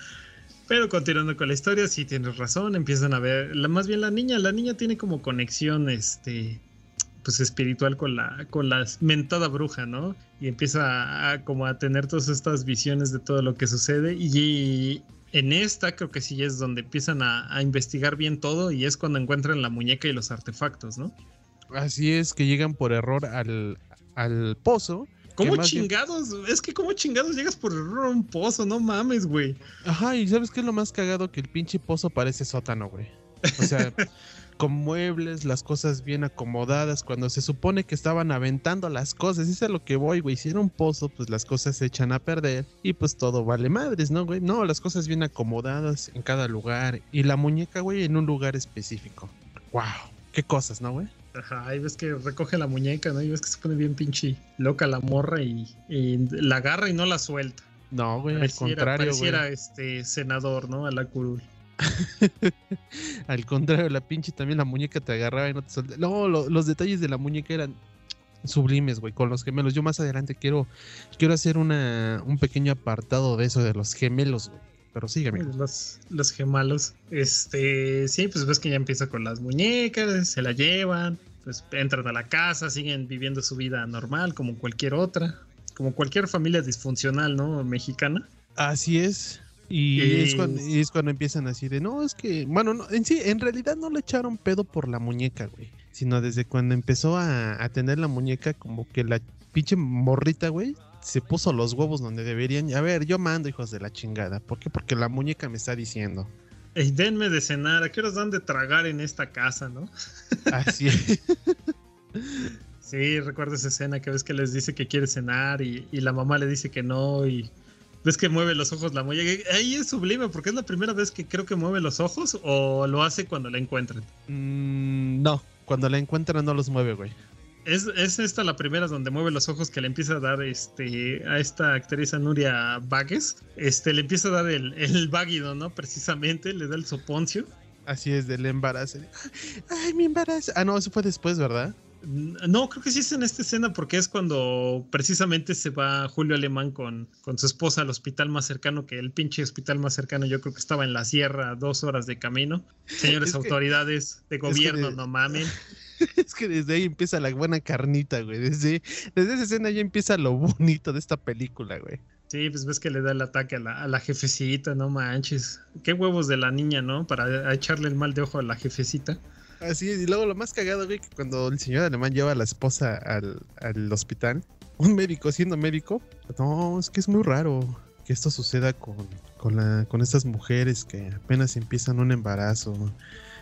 Pero continuando con la historia, sí tienes razón, empiezan a ver, más bien la niña, la niña tiene como conexión, este, pues espiritual con la, con la mentada bruja, ¿no? Y empieza a, como a tener todas estas visiones de todo lo que sucede y en esta creo que sí es donde empiezan a, a investigar bien todo y es cuando encuentran la muñeca y los artefactos, ¿no? Así es que llegan por error al, al pozo ¿Cómo bien- chingados? Es que ¿cómo chingados llegas por error a un pozo? No mames, güey. Ajá, y ¿sabes qué es lo más cagado? Que el pinche pozo parece sótano, güey. O sea, con muebles, las cosas bien acomodadas, cuando se supone que estaban aventando las cosas. Eso es a lo que voy, güey. Si era un pozo, pues las cosas se echan a perder y pues todo vale madres, ¿no, güey? No, las cosas bien acomodadas en cada lugar y la muñeca, güey, en un lugar específico. ¡Wow! Qué cosas, ¿no, güey? Ajá, y ves que recoge la muñeca, ¿no? Y ves que se pone bien pinche loca la morra y, y la agarra y no la suelta. No, güey, al Pareciera, contrario, güey. pareciera este senador, ¿no? A la curul. Al contrario, la pinche también la muñeca te agarraba y no te soltaba. No, lo- los detalles de la muñeca eran sublimes, güey, con los gemelos. Yo más adelante quiero, quiero hacer una, un pequeño apartado de eso, de los gemelos, güey. Pero sigue, amigo. Los, los gemalos. Este, sí, pues ves que ya empieza con las muñecas, se la llevan, pues entran a la casa, siguen viviendo su vida normal, como cualquier otra, como cualquier familia disfuncional, ¿no? Mexicana. Así es. Y Es- es, cuando, y es cuando empiezan así de, no, es que, bueno, no, en sí, en realidad no le echaron pedo por la muñeca, güey. Sino desde cuando empezó a, a tener la muñeca, como que la pinche morrita, güey, se puso los huevos donde deberían. A ver, yo mando, hijos de la chingada. ¿Por qué? Porque la muñeca me está diciendo. Ey, denme de cenar, ¿a qué horas dan de tragar en esta casa, no? Así es. Sí, recuerdo esa escena que ves que les dice que quiere cenar y, y la mamá le dice que no y ves que mueve los ojos la muñeca. Ahí es sublime porque es la primera vez que creo que mueve los ojos o lo hace cuando la encuentran. Mm, no, cuando la encuentran no los mueve, güey. Es, es esta la primera donde mueve los ojos que le empieza a dar este a esta actriz a Nuria Vagues. Este le empieza a dar el, el váguido, ¿no? Precisamente, le da el soponcio. Así es, del embarazo. Ay, mi embarazo. Ah, no, eso fue después, ¿verdad? No, creo que sí es en esta escena porque es cuando precisamente se va Julio Alemán con, con su esposa al hospital más cercano, que el pinche hospital más cercano yo creo que estaba en la sierra, dos horas de camino. Señores Es que- autoridades de gobierno, no mamen. Es que desde ahí empieza la buena carnita, güey. Desde, desde esa escena ya empieza lo bonito de esta película, güey. Sí, pues ves que le da el ataque a la, a la jefecita, no manches. Qué huevos de la niña, ¿no? Para echarle el mal de ojo a la jefecita. Así es, y luego lo más cagado, güey, que cuando el señor alemán lleva a la esposa al, al hospital, un médico siendo médico, no, es que es muy raro que esto suceda con, con, la, con estas mujeres que apenas empiezan un embarazo.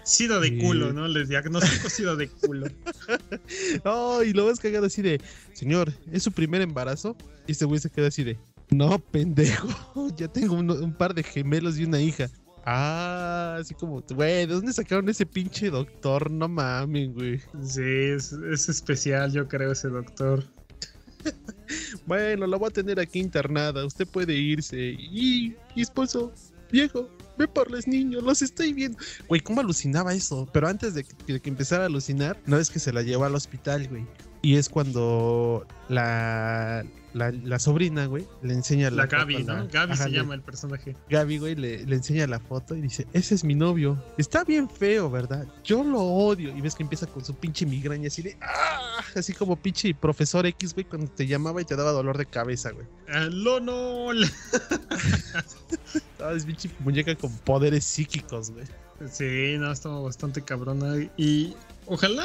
Sida de culo, ¿no? Les diagnostico sida de culo. Oh, y lo más cagado así de, señor, ¿es su primer embarazo? Y este güey se queda así de, no, pendejo, ya tengo un, un par de gemelos y una hija. Ah, así como, güey, ¿de dónde sacaron ese pinche doctor? No mames, güey. Sí, es, es especial, yo creo, ese doctor. Bueno, la voy a tener aquí internada, usted puede irse. Y, y esposo, viejo, ve por los niños, los estoy viendo. Güey, ¿cómo alucinaba eso? Pero antes de que, de que empezara a alucinar, no es que se la lleva al hospital, güey. Y es cuando la, la, la sobrina, güey, le enseña la, La Gaby, foto a la- ¿no? Gaby Ajá, se llama el personaje. Gaby, güey, le, le enseña la foto y dice, ese es mi novio. Está bien feo, ¿verdad? Yo lo odio. Y ves que empieza con su pinche migraña así de, ¡ah! Así como pinche profesor X, güey, cuando te llamaba y te daba dolor de cabeza, güey. ¡Aló, no! Ah, es pinche muñeca con poderes psíquicos, güey. Sí, no, estaba bastante cabrona. Y ojalá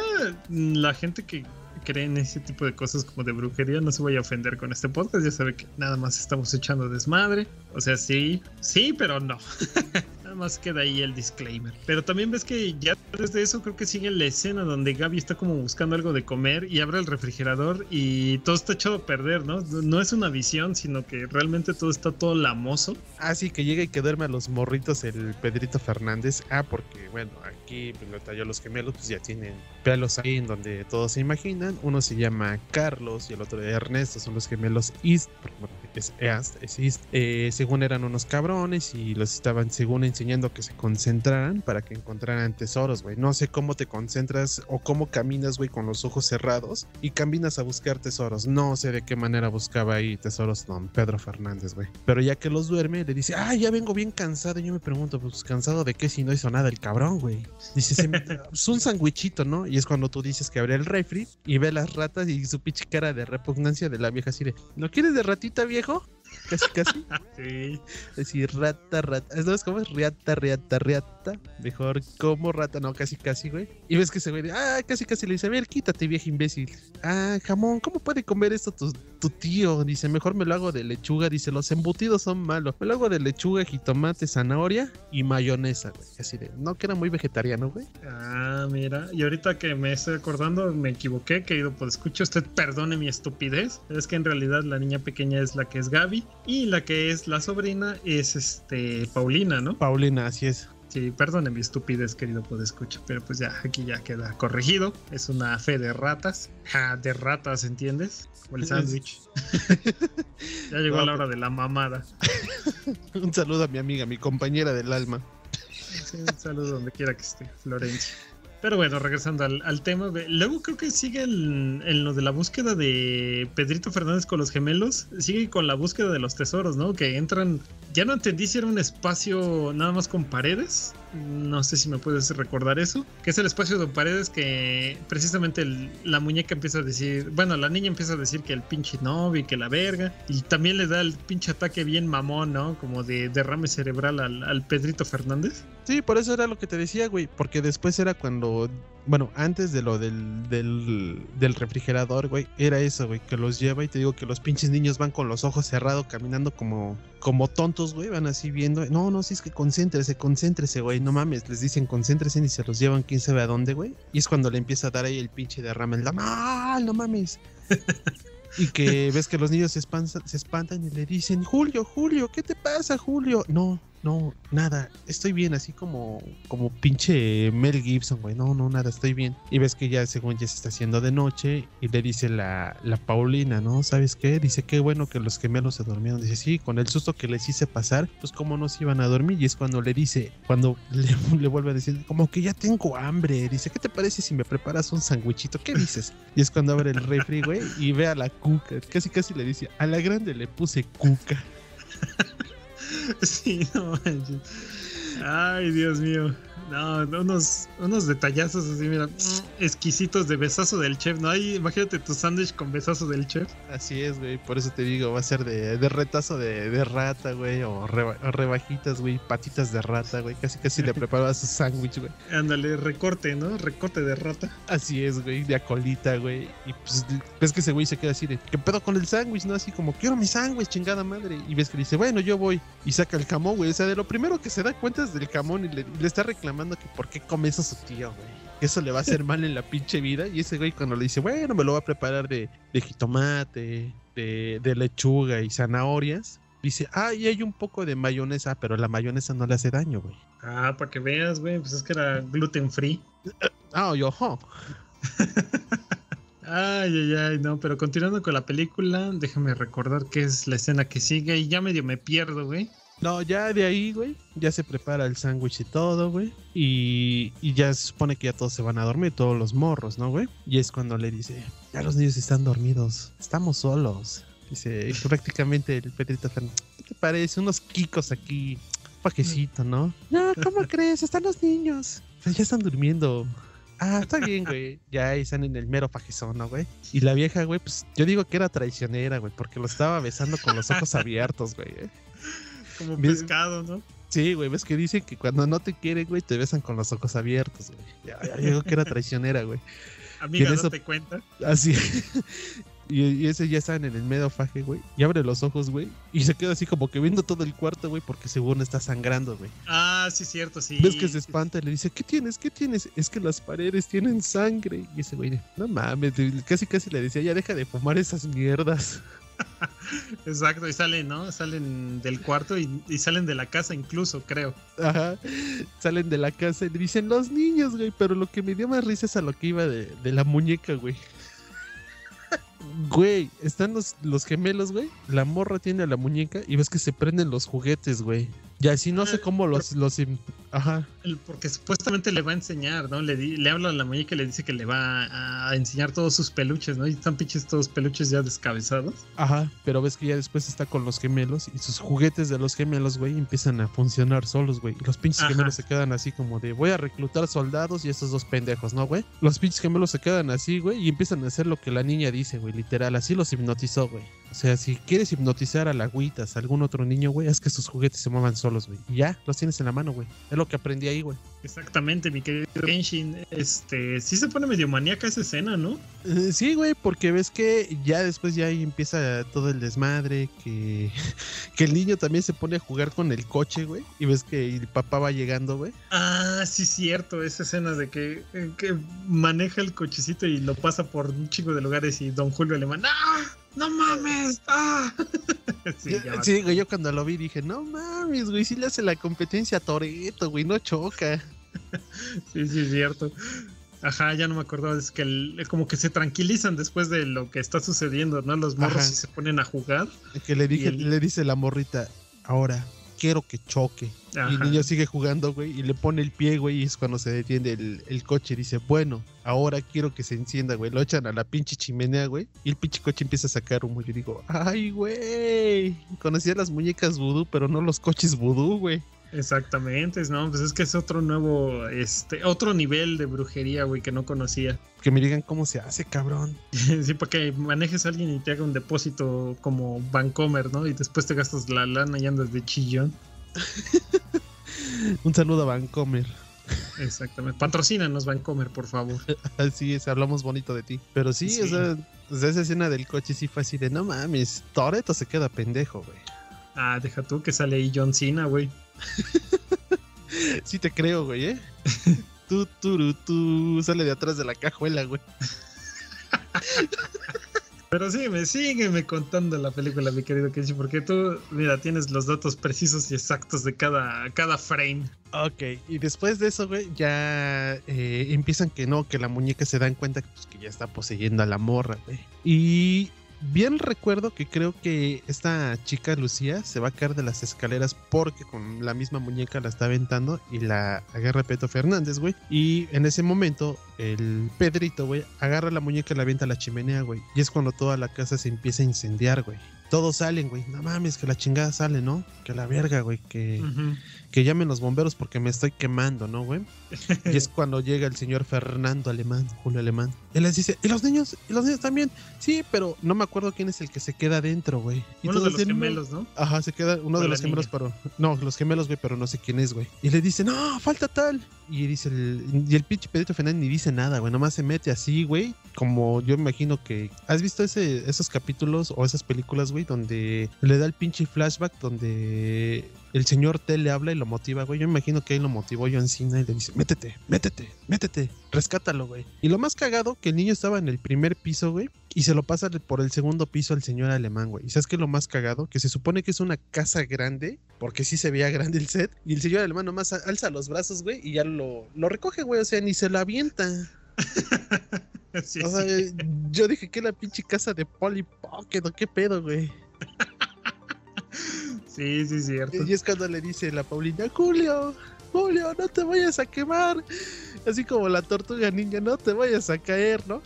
la gente que cree en ese tipo de cosas como de brujería no se vaya a ofender con este podcast. Ya sabe que nada más estamos echando desmadre. O sea, sí, sí, pero no. nada más queda ahí el disclaimer. Pero también ves que ya desde eso creo que sigue la escena donde Gaby está como buscando algo de comer y abre el refrigerador y todo está echado a perder, ¿no? No es una visión, sino que realmente todo está todo lamoso. Ah, sí, que llega y que duerme a los morritos el Pedrito Fernández. Ah, porque, bueno, aquí lo talló los gemelos, pues ya tienen pelos ahí en donde todos se imaginan. Uno se llama Carlos y el otro Ernesto, son los gemelos East, es East, es East. Eh, según eran unos cabrones y los estaban, según enseñando que se concentraran para que encontraran tesoros, güey. No sé cómo te concentras o cómo caminas, güey, con los ojos cerrados y caminas a buscar tesoros. No sé de qué manera buscaba ahí tesoros don Pedro Fernández, güey. Pero ya que los duerme, le dice, ah, ya vengo bien cansado. Y yo me pregunto, pues cansado de qué si no hizo nada el cabrón, güey. Dice, "Se me- es un sandwichito, ¿no? Y es cuando tú dices que abre el refri y ve las ratas y su pinche cara de repugnancia de la vieja así de, ¿lo quieres de ratita, viejo? Casi, casi. Sí. Decir, rata, rata. ¿Sabes cómo es? Riata, riata, riata. Rata, mejor como rata, no, casi casi, güey. Y ves que ese güey, ah, casi casi le dice, a ver, quítate, vieja imbécil. Ah, jamón, ¿cómo puede comer esto tu, tu tío? Dice, mejor me lo hago de lechuga. Dice, los embutidos son malos. Me lo hago de lechuga, jitomate, zanahoria y mayonesa, güey. Así de, no, que era muy vegetariano, güey. Ah, mira. Y ahorita que me estoy acordando, me equivoqué, querido, pues escuche usted, perdone mi estupidez. Es que en realidad la niña pequeña es la que es Gaby y la que es la sobrina es este Paulina, ¿no? Paulina, así es. Sí, perdone mi estupidez, querido escuchar, pero pues ya, aquí ya queda corregido. Es una fe de ratas. Ja, de ratas, ¿entiendes? O el sándwich. ya llegó No, la hora de la mamada. Un saludo a mi amiga, mi compañera del alma. Sí, un saludo donde quiera que esté, Florencia. Pero bueno, regresando al, tema, luego creo que sigue en lo de la búsqueda de Pedrito Fernández con los gemelos, sigue con la búsqueda de los tesoros, ¿no? Que entran, ya no entendí si era un espacio nada más con paredes, no sé si me puedes recordar eso, que es el espacio de paredes que precisamente la muñeca empieza a decir, bueno, la niña empieza a decir que el pinche novio y que la verga, y también le da el pinche ataque bien mamón, ¿no? Como de derrame cerebral al, al Pedrito Fernández. Sí, por eso era lo que te decía, güey. Porque después era cuando. Bueno, antes de lo del, del, del refrigerador, güey. Era eso, güey. Que los lleva y te digo que los pinches niños van con los ojos cerrados, caminando como, como tontos, güey. Van así viendo. No, no, sí es que concéntrese, concéntrese, güey. No mames. Les dicen concéntrese y se los llevan quién sabe a dónde, güey. Y es cuando le empieza a dar ahí el pinche derrame. El no, no mames. Y que ves que los niños se espantan, se espantan y le dicen, Julio, Julio, ¿qué te pasa, Julio? No, no, nada, estoy bien, así como, como pinche Mel Gibson, güey. No, no, nada, estoy bien. Y ves que ya, según ya se está haciendo de noche, y le dice la, la Paulina, ¿no? ¿Sabes qué? Dice, qué bueno que los gemelos se durmieron. Dice, sí, con el susto que les hice pasar, pues cómo no se iban a dormir. Y es cuando le dice, cuando le, vuelve a decir, como que ya tengo hambre. Dice, ¿qué te parece si me preparas un sandwichito? ¿Qué dices? Y es cuando abre el refri, güey, y ve a la cuca. Casi, casi le dice, a la grande le puse cuca. Sí, no manches. Ay, Dios mío. No, unos, unos detallazos así, mira, exquisitos de besazo del chef, ¿no? Ahí, imagínate tu sándwich con besazo del chef. Así es, güey. Por eso te digo, va a ser de, de retazo de, de rata, güey. O, reba- o rebajitas, güey. Patitas de rata, güey. Casi, casi le preparaba su sándwich, güey. Ándale, recorte, ¿no? Recorte de rata. Así es, güey. De acolita, güey. Y pues ves que ese güey se queda así de, ¿qué pedo con el sándwich? ¿No? Así como, quiero mi sándwich, chingada madre. Y ves que dice, bueno, yo voy. Y saca el jamón, güey. O sea, de lo primero que se da cuenta es del jamón y le, y le está reclamando que por qué come eso su tío, güey. Que eso le va a hacer mal en la pinche vida. Y ese güey cuando le dice, bueno, me lo va a preparar de, de jitomate, de, de lechuga y zanahorias. Dice, ah, y hay un poco de mayonesa, pero la mayonesa no le hace daño, güey. Ah, para que veas, güey, pues es que era gluten free. Ah, yo, jo. Ay, ay, ay, no, pero continuando con la película, déjame recordar qué es la escena que sigue y ya medio me pierdo, güey. No, ya de ahí, güey, ya se prepara el sándwich y todo, güey. Y, y ya se supone que ya todos se van a dormir, todos los morros, ¿no, güey? Y es cuando le dice, ya los niños están dormidos, estamos solos. Dice, prácticamente el Pedrito Fernández, ¿qué te parece? Unos kikos aquí, un pajecito, ¿no? No, ¿cómo crees? Están los niños. Pues ya están durmiendo. Ah, está bien, güey. Ya ahí están en el mero fajezón, ¿no, güey? Y la vieja, güey, pues yo digo que era traicionera, güey, porque lo estaba besando con los ojos abiertos, güey. ¿eh? Como Bien. pescado, ¿no? Sí, güey, ves que dicen que cuando no te quieren, güey, te besan con los ojos abiertos, güey. Ya, ya digo que era traicionera, güey. Amiga, en eso- date cuenta. Así. Y, y ese ya está en el medio faje, güey. Y abre los ojos, güey. Y se queda así como que viendo todo el cuarto, güey, porque según está sangrando, güey. Ah, sí, cierto, sí. Ves que se espanta y le dice, ¿qué tienes? ¿Qué tienes? Es que las paredes tienen sangre. Y ese güey, no mames, casi casi le decía, ya deja de fumar esas mierdas. Exacto, y salen, ¿no? Salen del cuarto y, y salen de la casa incluso, creo. Ajá. Salen de la casa y dicen los niños, güey. Pero lo que me dio más risa es a lo que iba de, de la muñeca, güey. Güey, están los, los gemelos, güey. La morra tiene a la muñeca y ves que se prenden los juguetes, güey. Y así no sé cómo los... los Ajá. Porque supuestamente le va a enseñar, ¿no? Le, di- le habla a la muñeca y le dice que le va a enseñar todos sus peluches, ¿no? Y están pinches todos peluches ya descabezados. Ajá, pero ves que ya después está con los gemelos y sus juguetes de los gemelos, güey, empiezan a funcionar solos, güey. Y los pinches Ajá. gemelos se quedan así como de voy a reclutar soldados y estos dos pendejos, ¿no, güey? Los pinches gemelos se quedan así, güey, y empiezan a hacer lo que la niña dice, güey, literal, así los hipnotizó, güey. O sea, si quieres hipnotizar a la agüitas, a algún otro niño, güey, haz que sus juguetes se muevan solos, güey. Y ya, los tienes en la mano, güey. Es lo que aprendí ahí ahí, güey. Exactamente, mi querido Genshin. Este, sí se pone medio maníaca esa escena, ¿no? Eh, sí, güey, porque ves que ya después ya ahí empieza todo el desmadre, que, que el niño también se pone a jugar con el coche, güey, y ves que el papá va llegando, güey. Ah, sí, cierto, esa escena de que, que maneja el cochecito y lo pasa por un chico de lugares y Don Julio Alemán, ¡ah! ¡No mames! ¡Ah! sí, güey, yo cuando lo vi dije, no mames, güey, sí le hace la competencia a Toreto, güey, no choca. sí, sí, es cierto. Ajá, ya no me acordaba, es que el, como que se tranquilizan después de lo que está sucediendo, ¿no? Los morros y se ponen a jugar. Que le dije, le dice la morrita, ahora quiero que choque. Y el niño sigue jugando, güey, y le pone el pie, güey, y es cuando se detiene el, el coche y dice, bueno, ahora quiero que se encienda, güey. Lo echan a la pinche chimenea, güey, y el pinche coche empieza a sacar humo. Yo digo, ay, güey, conocía las muñecas vudú, pero no los coches vudú, güey. Exactamente, no, pues es que es otro nuevo, este, otro nivel de brujería, güey, que no conocía. Que me digan cómo se hace, cabrón. sí, para que manejes a alguien y te haga un depósito como Vancomer, ¿no? Y después te gastas la lana y andas de chillón. un saludo a Vancomer. Exactamente. Patrocínanos, Vancomer, por favor. Así es, hablamos bonito de ti. Pero sí, O, sea, esa escena del coche sí fue así de no mames, Toreto se queda pendejo, güey. Ah, deja tú que sale ahí John Cena, güey. sí te creo, güey, ¿eh? tú, tú, tú, sale de atrás de la cajuela, güey. Pero sígueme, sígueme contando la película, mi querido Kenshi, porque tú, mira, tienes los datos precisos y exactos de cada, cada frame. Ok, y después de eso, güey, ya eh, empiezan que no, que la muñeca se dan cuenta pues, que ya está poseyendo a la morra, güey. Y bien recuerdo que creo que esta chica Lucía se va a caer de las escaleras porque con la misma muñeca la está aventando y la agarra Peto Fernández, güey. Y en ese momento el Pedrito, güey, agarra la muñeca y la avienta a la chimenea, güey. Y es cuando toda la casa se empieza a incendiar, güey. Todos salen, güey. No mames, que la chingada sale, ¿no? Que la verga, güey. Que, que llamen los bomberos porque me estoy quemando, ¿no, güey? y es cuando llega el señor Fernando Alemán, Julio Alemán. Él les dice, ¿y los niños? ¿Y los niños también? Sí, pero no me acuerdo quién es el que se queda adentro, güey. Uno de los gemelos, ¿no? Ajá, se queda uno de los gemelos, pero. No, los gemelos, güey, pero no sé quién es, güey. Y le dice, no, falta tal. Y dice el, y el pinche Pedrito Fernández ni dice nada, güey. Nomás se mete así, güey. Como yo me imagino que. ¿Has visto ese, esos capítulos o esas películas, güey? Donde le da el pinche flashback donde el señor T le habla y lo motiva, güey. Yo me imagino que ahí lo motivó John Cena y le dice, métete, métete, métete, rescátalo, güey. Y lo más cagado, que el niño estaba en el primer piso, güey, y se lo pasa por el segundo piso al señor alemán, güey. ¿Y sabes qué es lo más cagado? Que se supone que es una casa grande, porque sí se veía grande el set, y el señor alemán nomás alza los brazos, güey, y ya lo, lo recoge, güey, o sea, ni se lo avienta. o sea, yo dije que la pinche casa de Polly Pocket, qué pedo, güey. Sí, sí, cierto. Y es cuando le dice la Paulina, Julio, Julio, no te vayas a quemar. Así como la tortuga niña, no te vayas a caer, ¿no?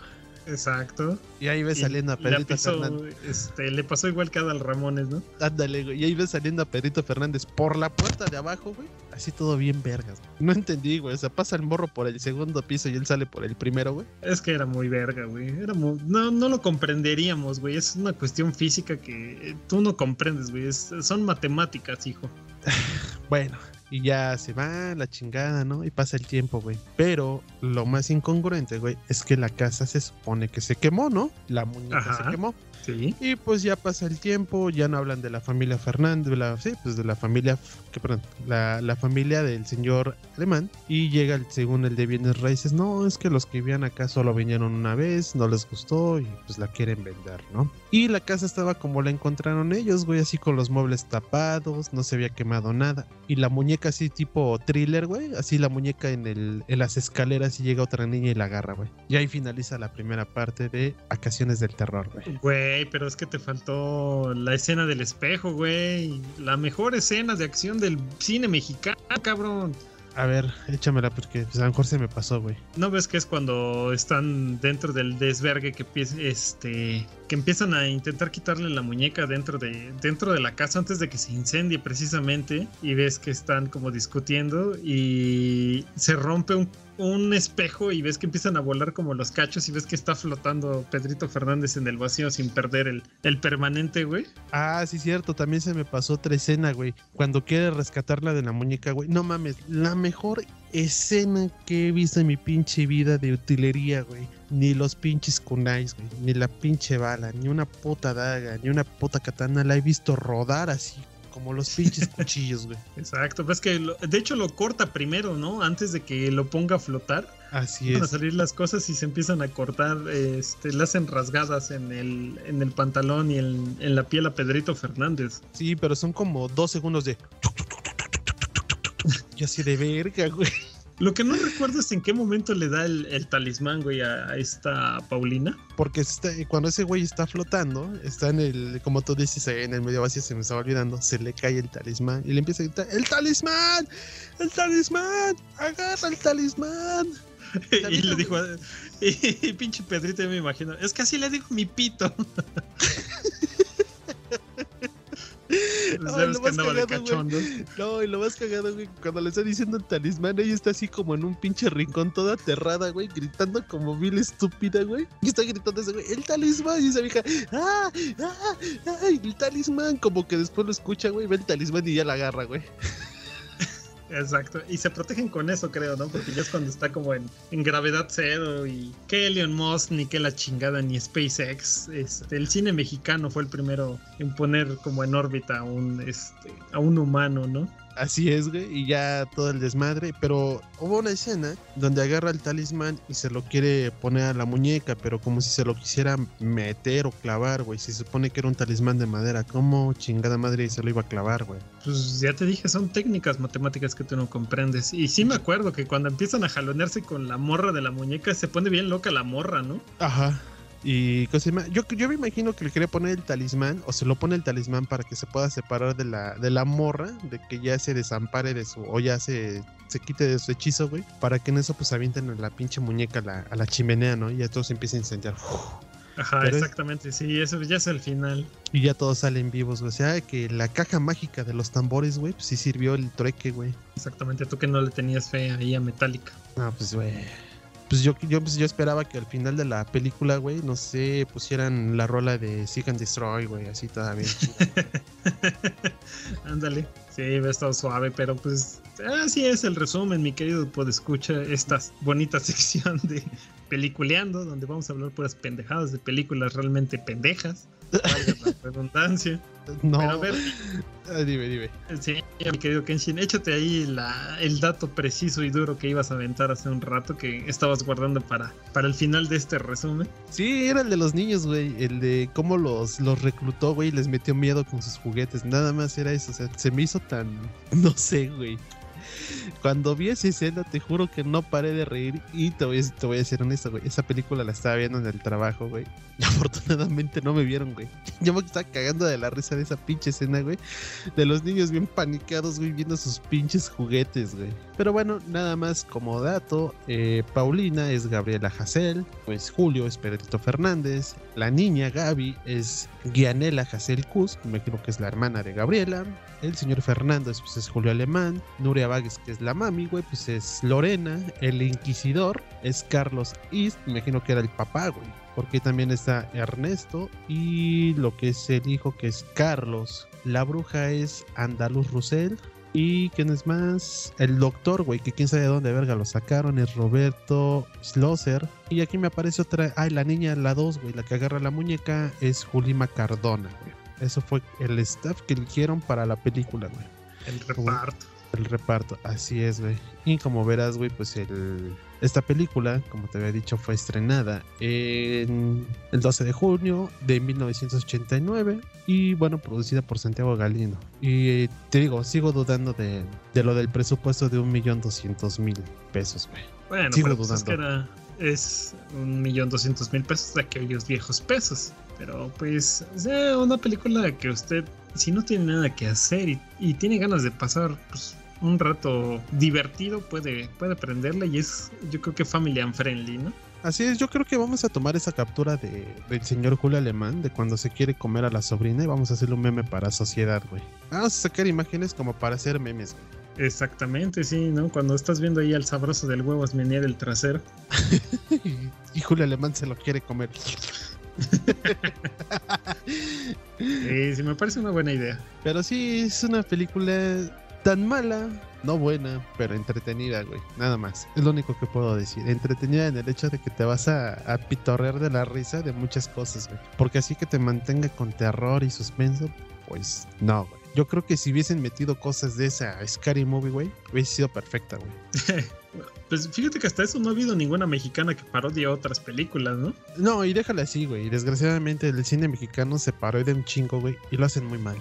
Exacto. Y ahí ves saliendo a Pedrito Fernández. Este, le pasó igual que a Adal Ramones, ¿no? Ándale, güey. Y ahí ves saliendo a Pedrito Fernández por la puerta de abajo, güey. Así todo bien vergas. No entendí, güey. O sea, pasa el morro por el segundo piso y él sale por el primero, güey. Es que era muy verga, güey. Era No, no lo comprenderíamos, güey. Es una cuestión física que tú no comprendes, güey. son matemáticas, hijo. bueno, y ya se va la chingada, ¿no? Y pasa el tiempo, güey. Pero lo más incongruente, güey, es que la casa se supone que se quemó, ¿no? La muñeca se quemó. Sí. Y pues ya pasa el tiempo, ya no hablan de la familia Fernández, de la, sí, pues de la familia, que perdón, la, la, familia del señor alemán. Y llega el, según el de bienes raíces, no, es que los que vivían acá solo vinieron una vez, no les gustó y pues la quieren vender, ¿no? Y la casa estaba como la encontraron ellos, güey, así con los muebles tapados, no se había quemado nada. Y la muñeca así tipo thriller, güey, así la muñeca en, el, en las escaleras y llega otra niña y la agarra, güey. Y ahí finaliza la primera parte de Vacaciones del Terror, güey. Güey, pero es que te faltó la escena del espejo, güey. La mejor escena de acción del cine mexicano, cabrón. A ver, échamela porque pues, a lo mejor se me pasó, güey. ¿No ves que es cuando están dentro del desvergue que este que empiezan a intentar quitarle la muñeca dentro de, dentro de la casa antes de que se incendie precisamente y ves que están como discutiendo y se rompe un, un espejo y ves que empiezan a volar como los cachos y ves que está flotando Pedrito Fernández en el vacío sin perder el, el permanente, güey. Ah, sí, cierto. También se me pasó otra escena, güey. Cuando quiere rescatarla de la muñeca, güey. No mames, la mejor escena que he visto en mi pinche vida de utilería, güey. Ni los pinches kunais, güey. Ni la pinche bala, ni una puta daga, ni una puta katana la he visto rodar así. Como los pinches cuchillos, güey. Exacto, pues que lo- de hecho lo corta primero, ¿no? Antes de que lo ponga a flotar. Así Van a es. salir las cosas y se empiezan a cortar, este, le hacen rasgadas en el, en el pantalón y en, en la piel a Pedrito Fernández. Sí, pero son como dos segundos de. Yo así de verga, güey. Lo que no recuerdo es en qué momento le da el, el talismán, güey, a, a esta Paulina. Porque está- cuando ese güey está flotando, está en el, como tú dices, en el medio vacío, se me estaba olvidando, se le cae el talismán y le empieza a gritar, ¡El talismán! ¡El talismán! ¡Agarra el talismán! y le dijo, y, pinche Pedrito, yo me imagino, es que así le dijo mi pito. Ay, lo más cagado, güey. No, y lo más cagado, güey, cuando le está diciendo el talismán, ella está así como en un pinche rincón toda aterrada, güey, gritando como mil estúpida, güey. Y está gritando ese güey, ¡El talismán! Y esa vieja, ¡Ah! ¡Ah! ¡Ay! ¡El talismán! Como que después lo escucha, güey, ve el talismán y ya la agarra, güey. Exacto, y se protegen con eso, creo, ¿no? Porque ya es cuando está como en, en gravedad cero y que Elon Musk, ni que la chingada, ni SpaceX. Este, el cine mexicano fue el primero en poner como en órbita a un, este, a un humano, ¿no? Así es, güey, y ya todo el desmadre. Pero hubo una escena donde agarra el talismán y se lo quiere poner a la muñeca, pero como si se lo quisiera meter o clavar, güey. Se supone que era un talismán de madera. ¿Cómo chingada madre se lo iba a clavar, güey? Pues ya te dije, son técnicas matemáticas que tú no comprendes. Y sí me acuerdo que cuando empiezan a jalonearse con la morra de la muñeca, se pone bien loca la morra, ¿no? Ajá. Y yo, yo me imagino que le quería poner el talismán o se lo pone el talismán para que se pueda separar de la, de la morra, de que ya se desampare de su, o ya se, se quite de su hechizo, güey, para que en eso pues avienten a la pinche muñeca a la, a la chimenea, ¿no? Y ya todo se empieza a incendiar. Ajá, Pero es- exactamente, sí, eso ya es el final. Y ya todos salen vivos, güey. O sea, que la caja mágica de los tambores, güey, pues sí sirvió el trueque, güey. Exactamente, tú que no le tenías fe ahí a Metallica. No, pues, güey. Pues yo, yo, pues yo esperaba que al final de la película, güey, no sé, pusieran la rola de Seek and Destroy, güey, así todavía. Ándale, sí, ha estado suave, pero pues así es el resumen, mi querido escucha esta bonita sección de peliculeando, donde vamos a hablar puras pendejadas de películas realmente pendejas. La redundancia. no. Pero a ver, Ah, dime, dime. sí, mi querido Kenshin, échate ahí la, el dato preciso y duro que ibas a aventar hace un rato que estabas guardando para, para el final de este resumen. Sí, era el de los niños, güey. El de cómo los, los reclutó, güey, y les metió miedo con sus juguetes. Nada más era eso. O sea, se me hizo tan. No sé, güey. Cuando vi esa escena, te juro que no paré de reír. Y te voy a, ser honesto, güey. Esa película la estaba viendo en el trabajo, güey. Y afortunadamente no me vieron, güey. Yo me estaba cagando de la risa de esa pinche escena, güey. De los niños bien paniqueados, güey, viendo sus pinches juguetes, güey. Pero bueno, nada más como dato: eh, Paulina es Gabriela Hassel. Pues Julio es Pedrito Fernández. La niña Gaby es Guianela Hassel Cus. Me imagino que es la hermana de Gabriela. El señor Fernández, pues es Julio Alemán. Nuria Vagues, que es la mami, güey, pues es Lorena. El inquisidor es Carlos East. Me imagino que era el papá, güey. Porque también está Ernesto. Y lo que es el hijo, que es Carlos. La bruja es Andaluz Rusell. Y quién es más, el doctor, güey, que quién sabe de dónde verga lo sacaron, es Roberto Schlosser. Y aquí me aparece otra, ay, la niña, la 2, güey, la que agarra la muñeca, es Julima Cardona, güey. Eso fue el staff que eligieron para la película, güey. El reparto. El reparto, así es, güey. Y como verás, güey, pues el, esta película, como te había dicho, fue estrenada en el 12 de junio de 1989 y, bueno, producida por Santiago Galindo. Y eh, te digo, sigo dudando de, de lo del presupuesto de un millón doscientos mil pesos, güey. Bueno, Sigo pero pues es que dudando. era, es un millón doscientos mil pesos de aquellos viejos pesos. Pero pues, sea, una película que usted, si no tiene nada que hacer y, y tiene ganas de pasar pues, un rato divertido, puede, puede y es, yo creo que family and friendly, ¿no? Así es, yo creo que vamos a tomar esa captura de, del señor Julio Alemán, de cuando se quiere comer a la sobrina y vamos a hacerle un meme para sociedad, güey. Vamos a sacar imágenes como para hacer memes, güey. Exactamente, sí, ¿no? Cuando estás viendo ahí al sabroso del huevo menear el trasero. y Julio Alemán se lo quiere comer. sí, sí, me parece una buena idea. Pero sí, es una película tan mala, no buena, pero entretenida, güey. Nada más. Es lo único que puedo decir. Entretenida en el hecho de que te vas a, a pitorrear de la risa de muchas cosas, güey. Porque así que te mantenga con terror y suspenso, pues no, güey. Yo creo que si hubiesen metido cosas de esa Scary Movie, güey, hubiese sido perfecta, güey. pues fíjate que hasta eso no ha habido ninguna mexicana que parodie otras películas, ¿no? No, y déjala así, güey. Desgraciadamente el cine mexicano se paró de un chingo, güey, y lo hacen muy mal.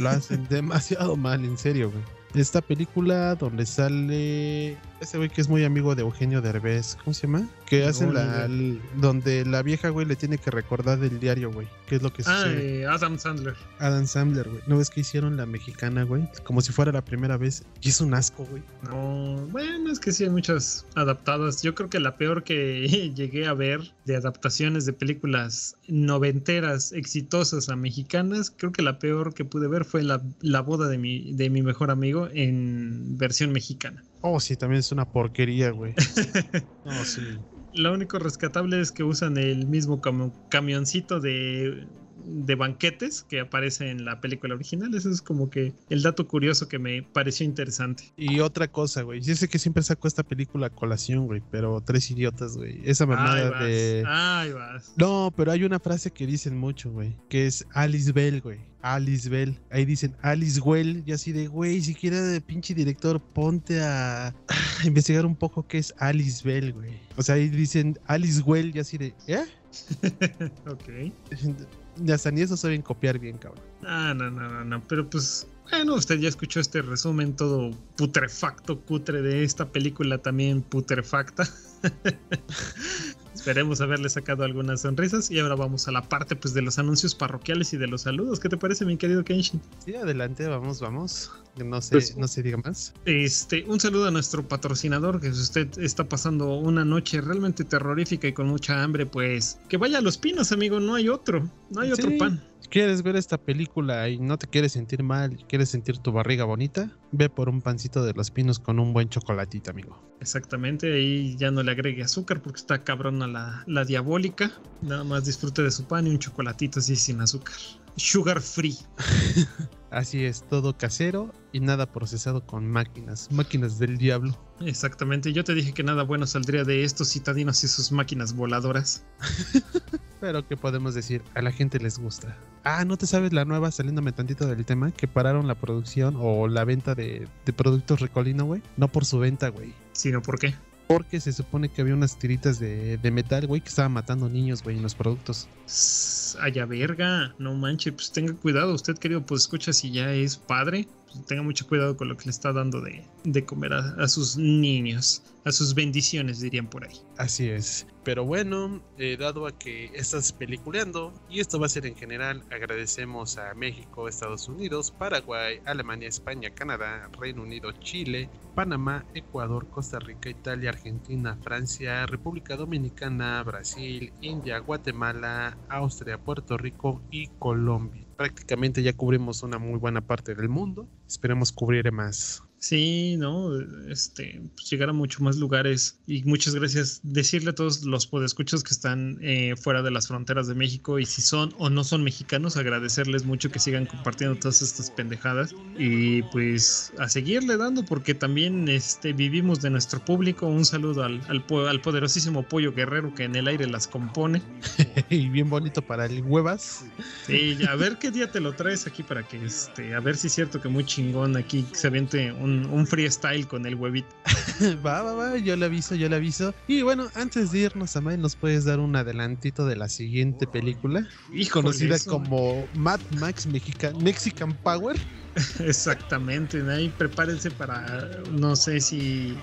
Lo hacen demasiado mal, en serio, güey. Esta película donde sale ese güey que es muy amigo de Eugenio Derbez, ¿cómo se llama? Que hacen la, donde la vieja güey le tiene que recordar del diario, güey, qué es lo que ah, sucede. Ah, Adam Sandler. Adam Sandler, güey. ¿No ves que hicieron la mexicana, güey? Como si fuera la primera vez. Y es un asco, güey. No, bueno, es que sí hay muchas adaptadas. Yo creo que la peor que llegué a ver de adaptaciones de películas noventeras exitosas a mexicanas, creo que la peor que pude ver fue la, la boda de mi, de mi mejor amigo en versión mexicana. Oh, sí, también es una porquería, güey. oh, sí. Lo único rescatable es que usan el mismo camioncito de de banquetes que aparece en la película original. Eso es como que el dato curioso que me pareció interesante. Y otra cosa, güey. Yo sé que siempre saco esta película a colación, güey, pero tres idiotas, güey. Esa mamada de. Ay, vas. No, pero hay una frase que dicen mucho, güey, que es Alice Bell, güey. Alice Bell. Ahí dicen Alice Well. Y así de, güey, siquiera de pinche director, ponte a, investigar un poco qué es Alice Bell, güey. O sea, ahí dicen Alice Well y así de, ¿eh? ok. Ya hasta ni eso saben copiar bien, cabrón. Ah, no, no, no, no. Pero pues, bueno, usted ya escuchó este resumen todo putrefacto, cutre de esta película también putrefacta. Esperemos haberle sacado algunas sonrisas. Y ahora vamos a la parte pues de los anuncios parroquiales y de los saludos. ¿Qué te parece, mi querido Kenshin? Sí, adelante, vamos, vamos. No se, pues, no se diga más. Este, un saludo a nuestro patrocinador, que si usted está pasando una noche realmente terrorífica y con mucha hambre, pues que vaya a los pinos, amigo. No hay otro. No hay otro pan quieres ver esta película y no te quieres sentir mal, quieres sentir tu barriga bonita, ve por un pancito de los pinos con un buen chocolatito, amigo. Exactamente, ahí ya no le agregue azúcar porque está cabrona la, la diabólica. Nada más disfrute de su pan y un chocolatito así sin azúcar. Sugar free. Así es, todo casero y nada procesado con máquinas, máquinas del diablo. Exactamente, yo te dije que nada bueno saldría de estos citadinos y sus máquinas voladoras. Pero ¿qué podemos decir? A la gente les gusta. Ah, ¿no te sabes la nueva, saliéndome tantito del tema, que pararon la producción o la venta de, de productos Recolino, güey? No por su venta, güey. Sino por qué. Porque se supone que había unas tiritas de, de metal, güey, que estaban matando niños, güey, en los productos. Allá verga, no manches, pues tenga cuidado, usted querido, pues escucha si ya es padre, tenga mucho cuidado con lo que le está dando de, de comer a, sus niños, a sus bendiciones, dirían por ahí. Así es. Pero bueno, eh, dado a que estás peliculeando, y esto va a ser en general, agradecemos a México, Estados Unidos, Paraguay, Alemania, España, Canadá, Reino Unido, Chile, Panamá, Ecuador, Costa Rica, Italia, Argentina, Francia, República Dominicana, Brasil, India, Guatemala, Austria, Puerto Rico y Colombia. Prácticamente ya cubrimos una muy buena parte del mundo. Esperemos cubrir más. Sí, ¿no? Este, pues llegar a muchos más lugares. Y muchas gracias. Decirle a todos los podescuchos que están eh, fuera de las fronteras de México y si son o no son mexicanos, agradecerles mucho que sigan compartiendo todas estas pendejadas. Y pues a seguirle dando, porque también este, vivimos de nuestro público. Un saludo al, al, al poderosísimo pollo guerrero que en el aire las compone. y bien bonito para el huevas. Sí, a ver qué día te lo traes aquí para que, este, a ver si es cierto que muy chingón aquí se aviente un un, freestyle con el huevito. va, va, va, yo le aviso, yo le aviso. Y bueno, antes de irnos, Amay, ¿nos puedes dar un adelantito de la siguiente película? conocida como Mad Max Mexican, Mexican Power. Exactamente, ahí prepárense para, no sé si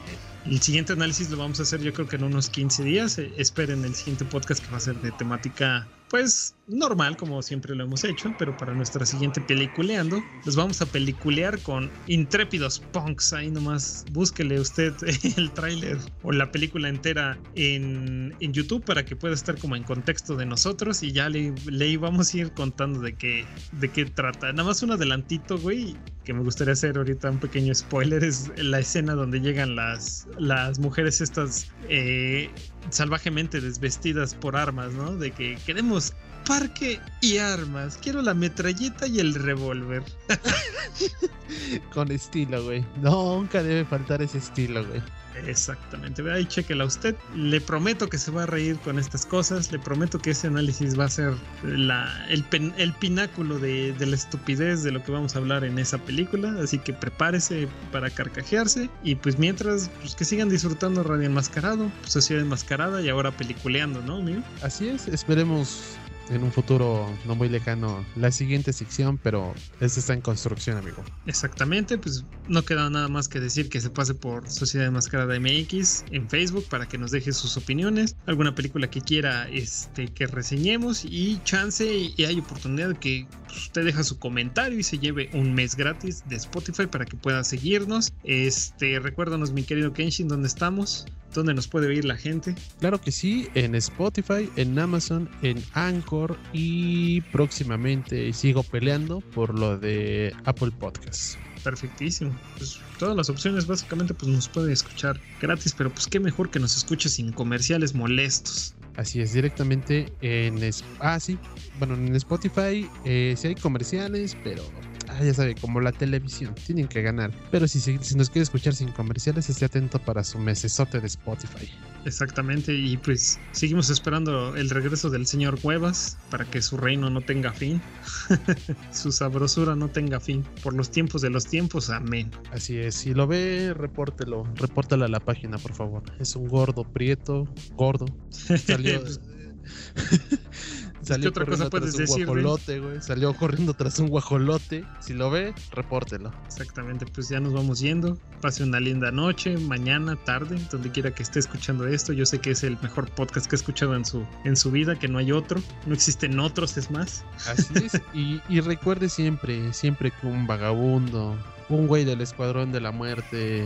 el siguiente análisis lo vamos a hacer yo creo que en unos 15 días. Eh, esperen el siguiente podcast que va a ser de temática, pues normal, como siempre lo hemos hecho, pero para nuestra siguiente peliculeando, los vamos a peliculear con intrépidos punks. Ahí nomás búsquele usted el tráiler o la película entera en, en, YouTube para que pueda estar como en contexto de nosotros y ya le, le vamos a ir contando de qué, de qué trata. Nada más un adelantito, güey, que me gustaría hacer ahorita un pequeño spoiler, es la escena donde llegan las, las mujeres estas eh, salvajemente desvestidas por armas, ¿no? De que queremos parque y armas. Quiero la metralleta y el revólver. Con estilo, güey. Nunca debe faltar ese estilo, güey. Exactamente, ahí chequela usted. Le prometo que se va a reír con estas cosas. Le prometo que ese análisis va a ser la, el, el pináculo de, de, la estupidez de lo que vamos a hablar en esa película. Así que prepárese para carcajearse. Y pues mientras, pues que sigan disfrutando Radio Enmascarado, Sociedad Enmascarada y ahora peliculeando, ¿no, amigo? Así es, esperemos en un futuro no muy lejano la siguiente sección, pero esta está en construcción, amigo. Exactamente, pues no queda nada más que decir que se pase por Sociedad Mascarada MX en Facebook para que nos deje sus opiniones, alguna película que quiera este, que reseñemos y chance y hay oportunidad que pues, usted deja su comentario y se lleve un mes gratis de Spotify para que pueda seguirnos. Este, recuérdanos mi querido Kenshin, ¿dónde estamos? ¿Dónde nos puede oír la gente? Claro que sí, en Spotify, en Amazon, en Anchor y próximamente sigo peleando por lo de Apple Podcasts. Perfectísimo. Pues todas las opciones básicamente pues nos puede escuchar gratis, pero pues qué mejor que nos escuche sin comerciales molestos. Así es, directamente en... Ah, sí. Bueno, en Spotify eh, sí hay comerciales, pero ah, ya sabe, como la televisión, tienen que ganar. Pero si, si nos quiere escuchar sin comerciales, esté atento para su mesesote de Spotify. Exactamente, y pues seguimos esperando el regreso del señor Cuevas para que su reino no tenga fin, su sabrosura no tenga fin. Por los tiempos de los tiempos, amén. Así es, si lo ve, repórtelo, repórtalo a la página, por favor. Es un gordo, prieto, gordo. Salió... Salió ¿Qué otra cosa puedes decir? guajolote, güey. Salió corriendo tras un guajolote. Si lo ve, repórtelo. Exactamente, pues ya nos vamos yendo. Pase una linda noche, mañana, tarde, donde quiera que esté escuchando esto. Yo sé que es el mejor podcast que he escuchado en su, en su vida, que no hay otro. No existen otros, es más. Así es. y, y recuerde siempre, siempre que un vagabundo, un güey del escuadrón de la muerte,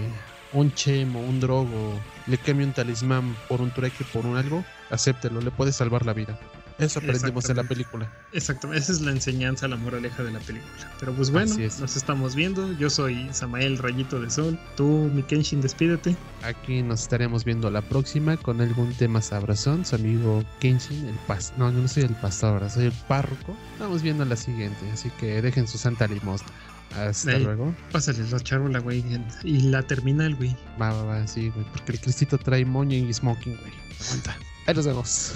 un chemo, un drogo, le cambie un talismán por un trueque, por un algo, acéptelo, le puede salvar la vida. Eso aprendimos en la película. Exactamente, esa es la enseñanza, la moraleja de la película. Pero pues bueno, nos estamos viendo. Yo soy Samael Rayito de Sol. Tú, mi Kenshin, despídete. Aquí nos estaremos viendo la próxima con algún tema sabrosón. Su amigo Kenshin, el pastor. No, yo no soy el pastor, soy el párroco. Vamos viendo la siguiente, así que dejen su santa limosna. Hasta Ey, luego. Pásale la charola, güey. Y la terminal, güey. Va, va, va, sí, güey. Porque el Cristito trae moño y smoking, güey. Aguanta. Ahí nos vemos.